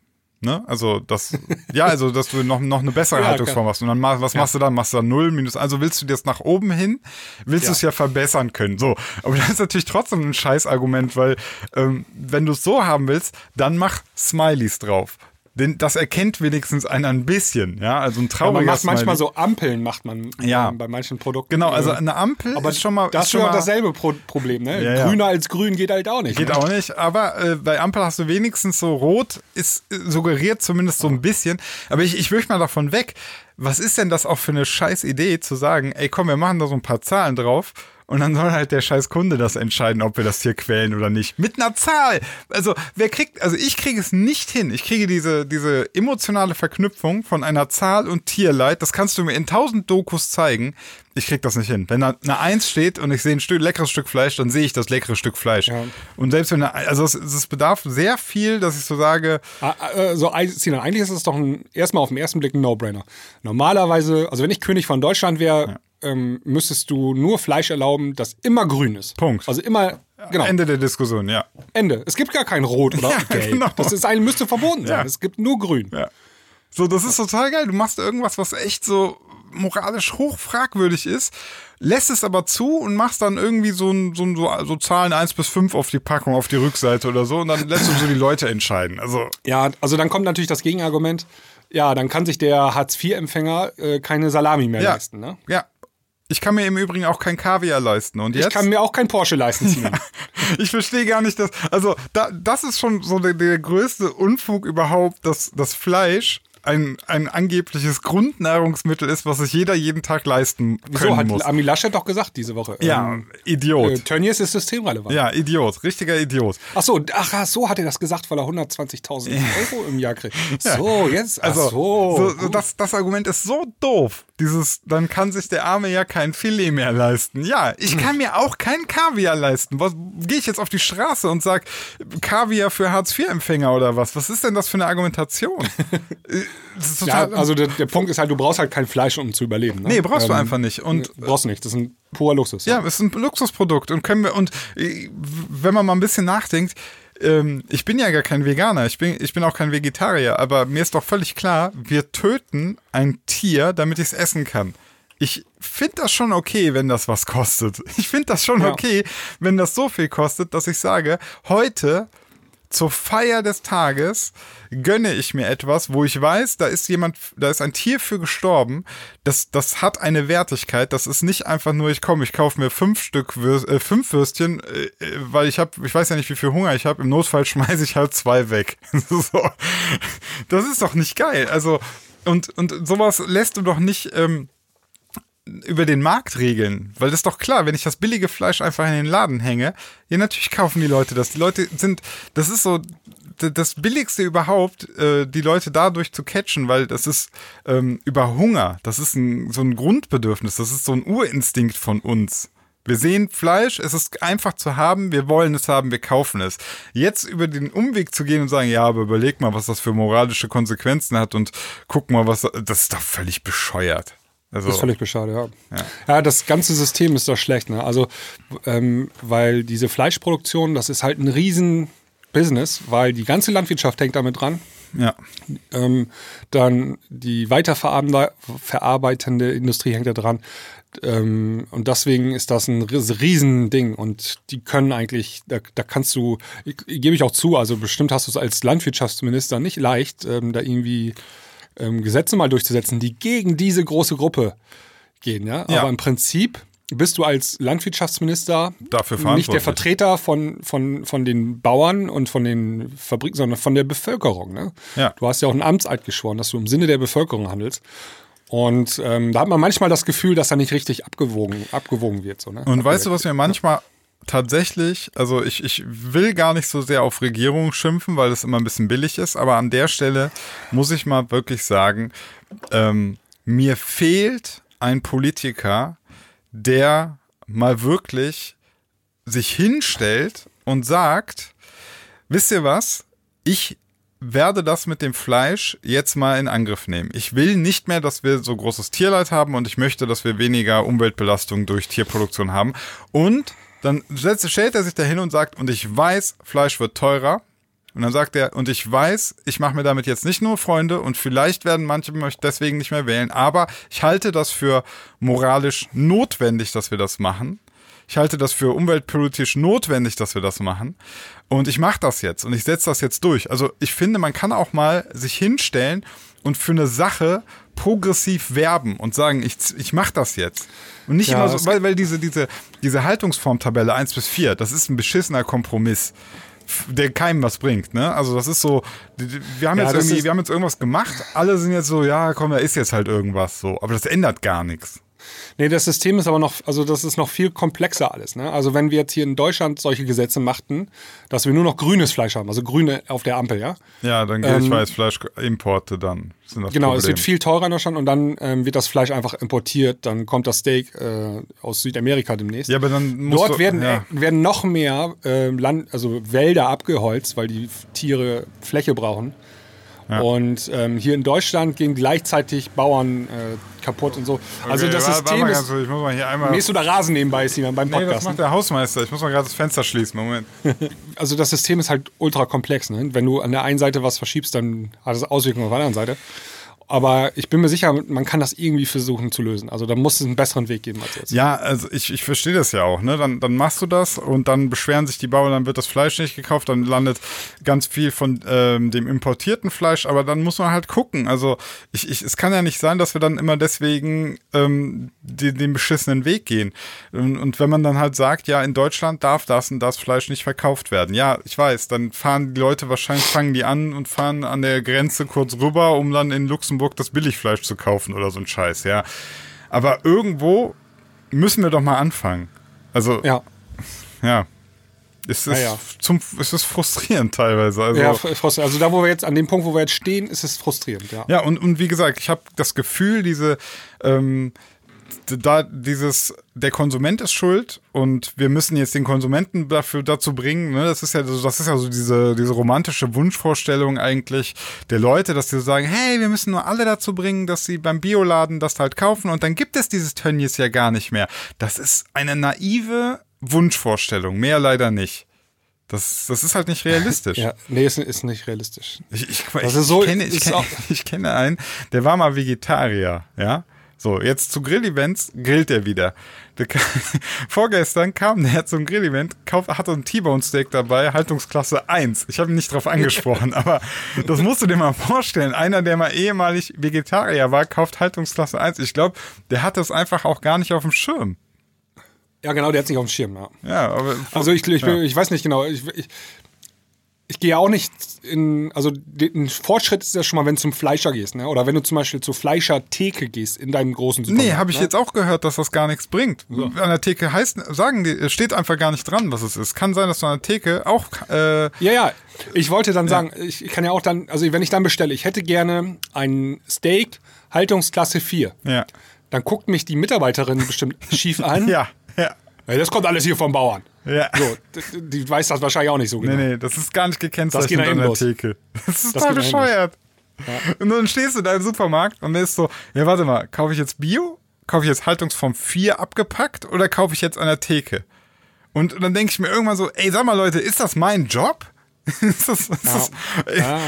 Speaker 2: Ne? Also das, ja, also dass du noch, noch eine bessere
Speaker 1: Ja,
Speaker 2: Haltungsform hast. Und dann was machst du dann? Machst du dann null minus? Also willst du das nach oben hin? Willst
Speaker 1: Ja.
Speaker 2: du es ja verbessern können? So, aber das ist natürlich trotzdem ein Scheißargument, weil ähm, wenn du es so haben willst, dann mach Smileys drauf. Denn das erkennt wenigstens einer ein bisschen, ja. Also ein
Speaker 1: Ja,
Speaker 2: trauriger
Speaker 1: man macht manchmal so Ampeln, macht man
Speaker 2: Ja.
Speaker 1: ähm, bei manchen Produkten.
Speaker 2: Genau, also
Speaker 1: Äh,
Speaker 2: eine Ampel
Speaker 1: aber
Speaker 2: ist schon mal.
Speaker 1: das
Speaker 2: ist schon
Speaker 1: ja
Speaker 2: mal,
Speaker 1: dasselbe Pro Problem, ne?
Speaker 2: Ja, ja.
Speaker 1: Grüner als grün geht halt auch nicht.
Speaker 2: Geht
Speaker 1: ne?
Speaker 2: auch nicht, aber äh, bei Ampel hast du wenigstens so rot, ist äh, suggeriert zumindest so ein bisschen. Aber ich, ich möchte mal davon weg. Was ist denn das auch für eine scheiß Idee zu sagen, ey komm, wir machen da so ein paar Zahlen drauf und dann soll halt der scheiß Kunde das entscheiden, ob wir das hier quälen oder nicht. Mit einer Zahl. Also wer kriegt, also ich kriege es nicht hin. Ich kriege diese, diese emotionale Verknüpfung von einer Zahl und Tierleid. Das kannst du mir in tausend Dokus zeigen. Ich krieg das nicht hin. Wenn da eine Eins steht und ich sehe ein Stück, leckeres Stück Fleisch, dann sehe ich das leckere Stück Fleisch.
Speaker 1: Ja.
Speaker 2: Und selbst wenn, da- also es, es bedarf sehr viel, dass ich so sage,
Speaker 1: So, ein- Sinan, eigentlich ist es doch ein, erstmal auf den ersten Blick ein No-Brainer. Normalerweise, also wenn ich König von Deutschland wäre, ähm, müsstest du nur Fleisch erlauben, das immer grün ist.
Speaker 2: Punkt.
Speaker 1: Also immer, genau, Ende.
Speaker 2: Ende der Diskussion, ja.
Speaker 1: Es gibt gar kein Rot oder
Speaker 2: Ja,
Speaker 1: Gelb.
Speaker 2: genau.
Speaker 1: Das ist ein, müsste verboten sein.
Speaker 2: Ja.
Speaker 1: Es gibt nur grün.
Speaker 2: Ja. So, das ist total geil. Du machst irgendwas, was echt so moralisch hoch fragwürdig ist, lässt es aber zu und machst dann irgendwie so, ein, so, ein, so, so Zahlen 1 bis 5 auf die Packung, auf die Rückseite oder so und dann lässt du so die Leute entscheiden. Also,
Speaker 1: Ja, also dann kommt natürlich das Gegenargument. Ja, dann kann sich der Hartz-IV-Empfänger äh, keine Salami mehr
Speaker 2: ja.
Speaker 1: leisten. Ne?
Speaker 2: Ja. Ich kann mir im Übrigen auch kein Kaviar leisten. Und jetzt?
Speaker 1: Ich kann mir auch kein Porsche leisten, Sinan.
Speaker 2: Ich verstehe gar nicht, dass. Also, da, das ist schon so der, der größte Unfug überhaupt, dass das Fleisch ein, ein angebliches Grundnahrungsmittel ist, was sich jeder jeden Tag leisten
Speaker 1: Wieso
Speaker 2: können
Speaker 1: hat
Speaker 2: muss.
Speaker 1: Armin Laschet doch gesagt diese Woche?
Speaker 2: Ja,
Speaker 1: Ähm,
Speaker 2: Idiot.
Speaker 1: äh, Tönnies ist systemrelevant.
Speaker 2: ja, Idiot. Richtiger Idiot.
Speaker 1: Ach so, ach, so hat er das gesagt, weil er 120.000 Euro im Jahr kriegt. So, jetzt, ach
Speaker 2: Also,
Speaker 1: so.
Speaker 2: so, so das, das Argument ist so doof. Dieses, dann kann sich der Arme ja kein Filet mehr leisten. Ja, ich kann mir auch kein Kaviar leisten. Was gehe ich jetzt auf die Straße und sag Kaviar für Hartz-IV-Empfänger oder was? Was ist denn das für eine Argumentation? Äh,
Speaker 1: ja, also der, der Punkt ist halt, du brauchst halt kein Fleisch, um zu überleben. Ne?
Speaker 2: Nee, brauchst du einfach nicht. Und
Speaker 1: brauchst nicht. Das ist ein purer Luxus.
Speaker 2: Ja, es ist ein Luxusprodukt und können wir und äh, wenn man mal ein bisschen nachdenkt, ähm, ich bin ja gar kein Veganer, ich bin, ich bin auch kein Vegetarier, aber mir ist doch völlig klar, wir töten ein Tier, damit ich es essen kann. Ich finde das schon okay, wenn das was kostet. Ich finde das schon
Speaker 1: Ja.
Speaker 2: okay, wenn das so viel kostet, dass ich sage, heute zur Feier des Tages gönne ich mir etwas, wo ich weiß, da ist jemand, da ist ein Tier für gestorben. Das, das hat eine Wertigkeit. Das ist nicht einfach nur, ich komme, ich kaufe mir fünf Stück, Würst, äh, fünf Würstchen, äh, äh, weil ich habe, ich weiß ja nicht, wie viel Hunger ich habe. Im Notfall schmeiße ich halt zwei weg. so. Das ist doch nicht geil. Also und und sowas lässt du doch nicht. Ähm, über den Markt regeln. Weil das ist doch klar, wenn ich das billige Fleisch einfach in den Laden hänge, ja, natürlich kaufen die Leute das. Die Leute sind, das ist so das Billigste überhaupt, äh, die Leute dadurch zu catchen, weil das ist ähm, über Hunger. Das ist ein, so ein Grundbedürfnis. Das ist so ein Urinstinkt von uns. Wir sehen Fleisch, es ist einfach zu haben, wir wollen es haben, wir kaufen es. Jetzt über den Umweg zu gehen und sagen, ja, aber überleg mal, was das für moralische Konsequenzen hat und guck mal, was, das ist doch völlig bescheuert. Also,
Speaker 1: Das ist völlig bescheuert, ja. ja. das ganze System ist doch schlecht, ne? Also, ähm, weil diese Fleischproduktion, das ist halt ein riesen Business, weil die ganze Landwirtschaft hängt damit dran.
Speaker 2: ja.
Speaker 1: Ähm, dann die weiterverarbeitende Industrie hängt da dran. Ähm, und deswegen ist das ein ries- Riesending. Und die können eigentlich, da, da kannst du, gebe ich auch zu, also bestimmt hast du es als Landwirtschaftsminister nicht leicht, ähm, da irgendwie ähm, Gesetze mal durchzusetzen, die gegen diese große Gruppe gehen. Ja?
Speaker 2: Ja.
Speaker 1: Aber im Prinzip bist du als Landwirtschaftsminister nicht der Vertreter von, von, von den Bauern und von den Fabriken, sondern von der Bevölkerung. Ne?
Speaker 2: Ja.
Speaker 1: Du hast ja auch einen Amtseid geschworen, dass du im Sinne der Bevölkerung handelst. Und ähm, da hat man manchmal das Gefühl, dass da nicht richtig abgewogen, abgewogen wird. So, ne?
Speaker 2: Und weißt du, was mir manchmal tatsächlich, also ich, ich will gar nicht so sehr auf Regierung schimpfen, weil das immer ein bisschen billig ist, aber an der Stelle muss ich mal wirklich sagen, ähm, mir fehlt ein Politiker, der mal wirklich sich hinstellt und sagt, wisst ihr was, ich werde das mit dem Fleisch jetzt mal in Angriff nehmen. Ich will nicht mehr, dass wir so großes Tierleid haben und ich möchte, dass wir weniger Umweltbelastung durch Tierproduktion haben. Und dann stellt er sich dahin und sagt, und ich weiß, Fleisch wird teurer Und dann sagt er, und ich weiß, ich mache mir damit jetzt nicht nur Freunde und vielleicht werden manche mich deswegen nicht mehr wählen, aber ich halte das für moralisch notwendig, dass wir das machen. Ich halte das für umweltpolitisch notwendig, dass wir das machen. Und ich mache das jetzt und ich setze das jetzt durch. Also ich finde, man kann auch mal sich hinstellen und für eine Sache progressiv werben und sagen, ich, ich mache das jetzt. Und nicht
Speaker 1: Ja,
Speaker 2: immer so, weil, weil diese, diese, diese Haltungsformtabelle 1 bis 4, das ist ein beschissener Kompromiss, der keinem was bringt. Ne? Also das ist so, wir haben,
Speaker 1: Ja,
Speaker 2: jetzt irgendwie, wir haben jetzt irgendwas gemacht, alle sind jetzt so, ja komm, da ist jetzt halt irgendwas so. Aber das ändert gar nichts.
Speaker 1: Nee, das System ist aber noch, also das ist noch viel komplexer alles. Ne? Also wenn wir jetzt hier in Deutschland solche Gesetze machten, dass wir nur noch grünes Fleisch haben, also grüne auf der Ampel, ja.
Speaker 2: Ja, dann gilt Fleischimporte dann. Sind das
Speaker 1: Ähm, Genau, es
Speaker 2: Problem.
Speaker 1: wird viel teurer in Deutschland und dann ähm, wird das Fleisch einfach importiert, dann kommt das Steak äh, aus Südamerika demnächst.
Speaker 2: Ja, aber dann musst
Speaker 1: Dort
Speaker 2: du,
Speaker 1: werden,
Speaker 2: ja.
Speaker 1: äh, werden noch mehr äh, Land, also Wälder abgeholzt, weil die Tiere Fläche brauchen. Und ähm, hier in Deutschland gehen gleichzeitig Bauern äh, kaputt und so. Also
Speaker 2: Okay,
Speaker 1: das
Speaker 2: warte
Speaker 1: System
Speaker 2: ganz
Speaker 1: ist.
Speaker 2: kurz, Ich muss mal hier einmal.
Speaker 1: Mähst du da Rasen nebenbei, Sinan, beim
Speaker 2: Nee, das
Speaker 1: Podcast?
Speaker 2: macht der Hausmeister. Ich muss mal gerade das Fenster schließen. Moment.
Speaker 1: also das System ist halt ultra komplex. Ne? Wenn du an der einen Seite was verschiebst, dann hat es Auswirkungen auf der anderen Seite. Aber ich bin mir sicher, man kann das irgendwie versuchen zu lösen. Also da muss es einen besseren Weg geben als jetzt.
Speaker 2: Ja, also ich, ich verstehe das ja auch. Ne? Dann, dann machst du das und dann beschweren sich die Bauern, dann wird das Fleisch nicht gekauft, dann landet ganz viel von ähm, dem importierten Fleisch, aber dann muss man halt gucken. Also ich, ich, es kann ja nicht sein, dass wir dann immer deswegen ähm, den, den beschissenen Weg gehen. Und, und wenn man dann halt sagt, ja, in Deutschland darf das und das Fleisch nicht verkauft werden. Ja, ich weiß, dann fahren die Leute wahrscheinlich, fangen die an und fahren an der Grenze kurz rüber, um dann in Luxemburg das Billigfleisch zu kaufen oder so ein Scheiß, ja. Aber irgendwo müssen wir doch mal anfangen. Also, ja.
Speaker 1: Ja,
Speaker 2: Es ist,
Speaker 1: ja.
Speaker 2: Zum, es ist frustrierend teilweise. Also,
Speaker 1: ja,
Speaker 2: ja,
Speaker 1: fr- frustrierend. also da, wo wir jetzt, an dem Punkt, wo wir jetzt stehen, ist es frustrierend, ja.
Speaker 2: und, und wie gesagt, ich habe das Gefühl, diese, ähm, da dieses, der Konsument ist schuld und wir müssen jetzt den Konsumenten dafür dazu bringen, ne? das ist ja so, das ist ja so diese, diese romantische Wunschvorstellung eigentlich der Leute, dass sie so sagen, hey, wir müssen nur alle dazu bringen, dass sie beim Bioladen das halt kaufen und dann gibt es dieses Tönnies ja gar nicht mehr. Das ist eine naive Wunschvorstellung, mehr leider nicht. Das, das ist halt nicht realistisch.
Speaker 1: Ja, nee, ist, ist nicht realistisch.
Speaker 2: Ich, ich, ich,
Speaker 1: so-
Speaker 2: ich, kenne, ich, kenne, ich kenne einen, der war mal Vegetarier, ja. So, jetzt zu Grillevents grillt er wieder. Vorgestern kam der zum Grillevent, hatte ein T-Bone Steak dabei, Haltungsklasse 1. Ich habe ihn nicht drauf angesprochen, aber das musst du dir mal vorstellen. Einer, der mal ehemalig Vegetarier war, kauft Haltungsklasse 1. Ich glaube, der hat das einfach auch gar nicht auf dem Schirm.
Speaker 1: Ja, genau, der hat sich auf dem Schirm, ja.
Speaker 2: Ja, aber
Speaker 1: Also ich, ich,
Speaker 2: Ja.
Speaker 1: ich weiß nicht genau. Ich, ich, ich gehe ja auch nicht in, also ein Fortschritt ist ja schon mal, wenn du zum Fleischer gehst, ne? Oder wenn du zum Beispiel zur Fleischertheke gehst in deinem großen Supermarkt.
Speaker 2: Nee, habe ich
Speaker 1: ne?
Speaker 2: jetzt auch gehört, dass das gar nichts bringt. An der Theke heißt, sagen die, es steht einfach gar nicht dran, was es ist. Kann sein, dass du an der Theke auch äh,
Speaker 1: Ja, ja. Ich wollte dann sagen, ich kann ja auch dann, also wenn ich dann bestelle, ich hätte gerne ein Steak Haltungsklasse 4.
Speaker 2: ja.
Speaker 1: Dann guckt mich die Mitarbeiterin bestimmt schief an.
Speaker 2: Ja, ja.
Speaker 1: Das kommt alles hier vom Bauern.
Speaker 2: Ja.
Speaker 1: So, die weiß das wahrscheinlich auch nicht so genau.
Speaker 2: Nee, nee, das ist gar nicht
Speaker 1: Das geht
Speaker 2: gekennzeichnet an der
Speaker 1: los.
Speaker 2: Theke. Das ist
Speaker 1: Das
Speaker 2: total bescheuert. Und dann stehst du da im Supermarkt und bist so, ja, warte mal, kaufe ich jetzt Bio? Kaufe ich jetzt Haltungsform 4 abgepackt oder kaufe ich jetzt an der Theke? Und dann denke ich mir irgendwann so, ey, sag mal Leute, ist das mein Job? ist das, ist das, ey,
Speaker 1: Ja.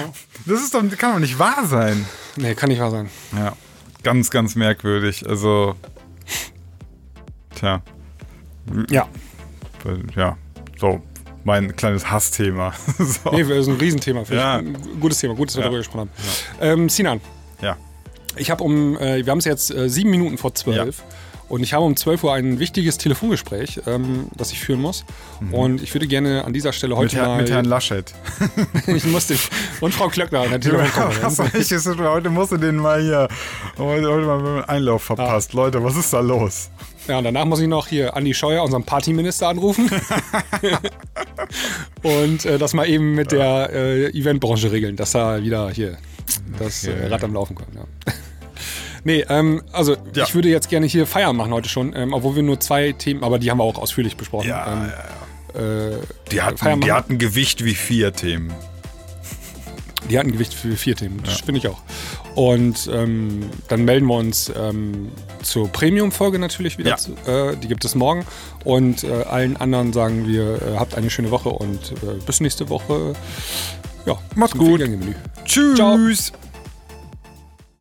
Speaker 2: das ist doch, kann doch nicht wahr sein.
Speaker 1: Nee, kann nicht wahr sein.
Speaker 2: Ja, ganz, ganz merkwürdig. Also, tja,
Speaker 1: Ja.
Speaker 2: Weil- ja, so mein kleines Hassthema. so.
Speaker 1: Nee, das ist ein Riesenthema. Finde
Speaker 2: Ja.
Speaker 1: ich. Ein gutes Thema. Gut, dass wir
Speaker 2: Ja.
Speaker 1: darüber gesprochen haben. Ähm, Sinan,
Speaker 2: Ja.
Speaker 1: ich habe um, äh, wir haben es jetzt äh, sieben Minuten vor zwölf. Und ich habe um 12 Uhr ein wichtiges Telefongespräch, ähm, das ich führen muss. Und ich würde gerne an dieser Stelle
Speaker 2: Mhm. Mit,
Speaker 1: heute
Speaker 2: Herr,
Speaker 1: mal.
Speaker 2: mit Herrn Laschet.
Speaker 1: ich musste. Und Frau Klöckner Telefonkonferenz.
Speaker 2: Was ich ist, heute musst du den mal hier heute, heute mal einen Einlauf verpasst. Leute, was ist da los?
Speaker 1: Ja, und danach muss ich noch hier Andi Scheuer, unseren Partyminister, anrufen. und äh, das mal eben mit der äh, Eventbranche regeln, dass er wieder hier das äh, Rad am Laufen kommt. Ja. nee, ähm, also
Speaker 2: Ja.
Speaker 1: ich würde jetzt gerne hier Feiern machen heute schon, ähm, obwohl wir nur zwei Themen, aber die haben wir auch ausführlich besprochen.
Speaker 2: Ja,
Speaker 1: ähm, Äh,
Speaker 2: Die hatten, die hatten Gewicht wie vier Themen.
Speaker 1: Die hatten Gewicht für vier Themen, das finde ich auch. Und ähm, dann melden wir uns ähm, zur Premium-Folge natürlich wieder.
Speaker 2: Ja.
Speaker 1: Zu, äh, die gibt es morgen. Und äh, allen anderen sagen wir, äh, habt eine schöne Woche und äh, bis nächste Woche. Ja,
Speaker 2: Macht's gut. Tschüss.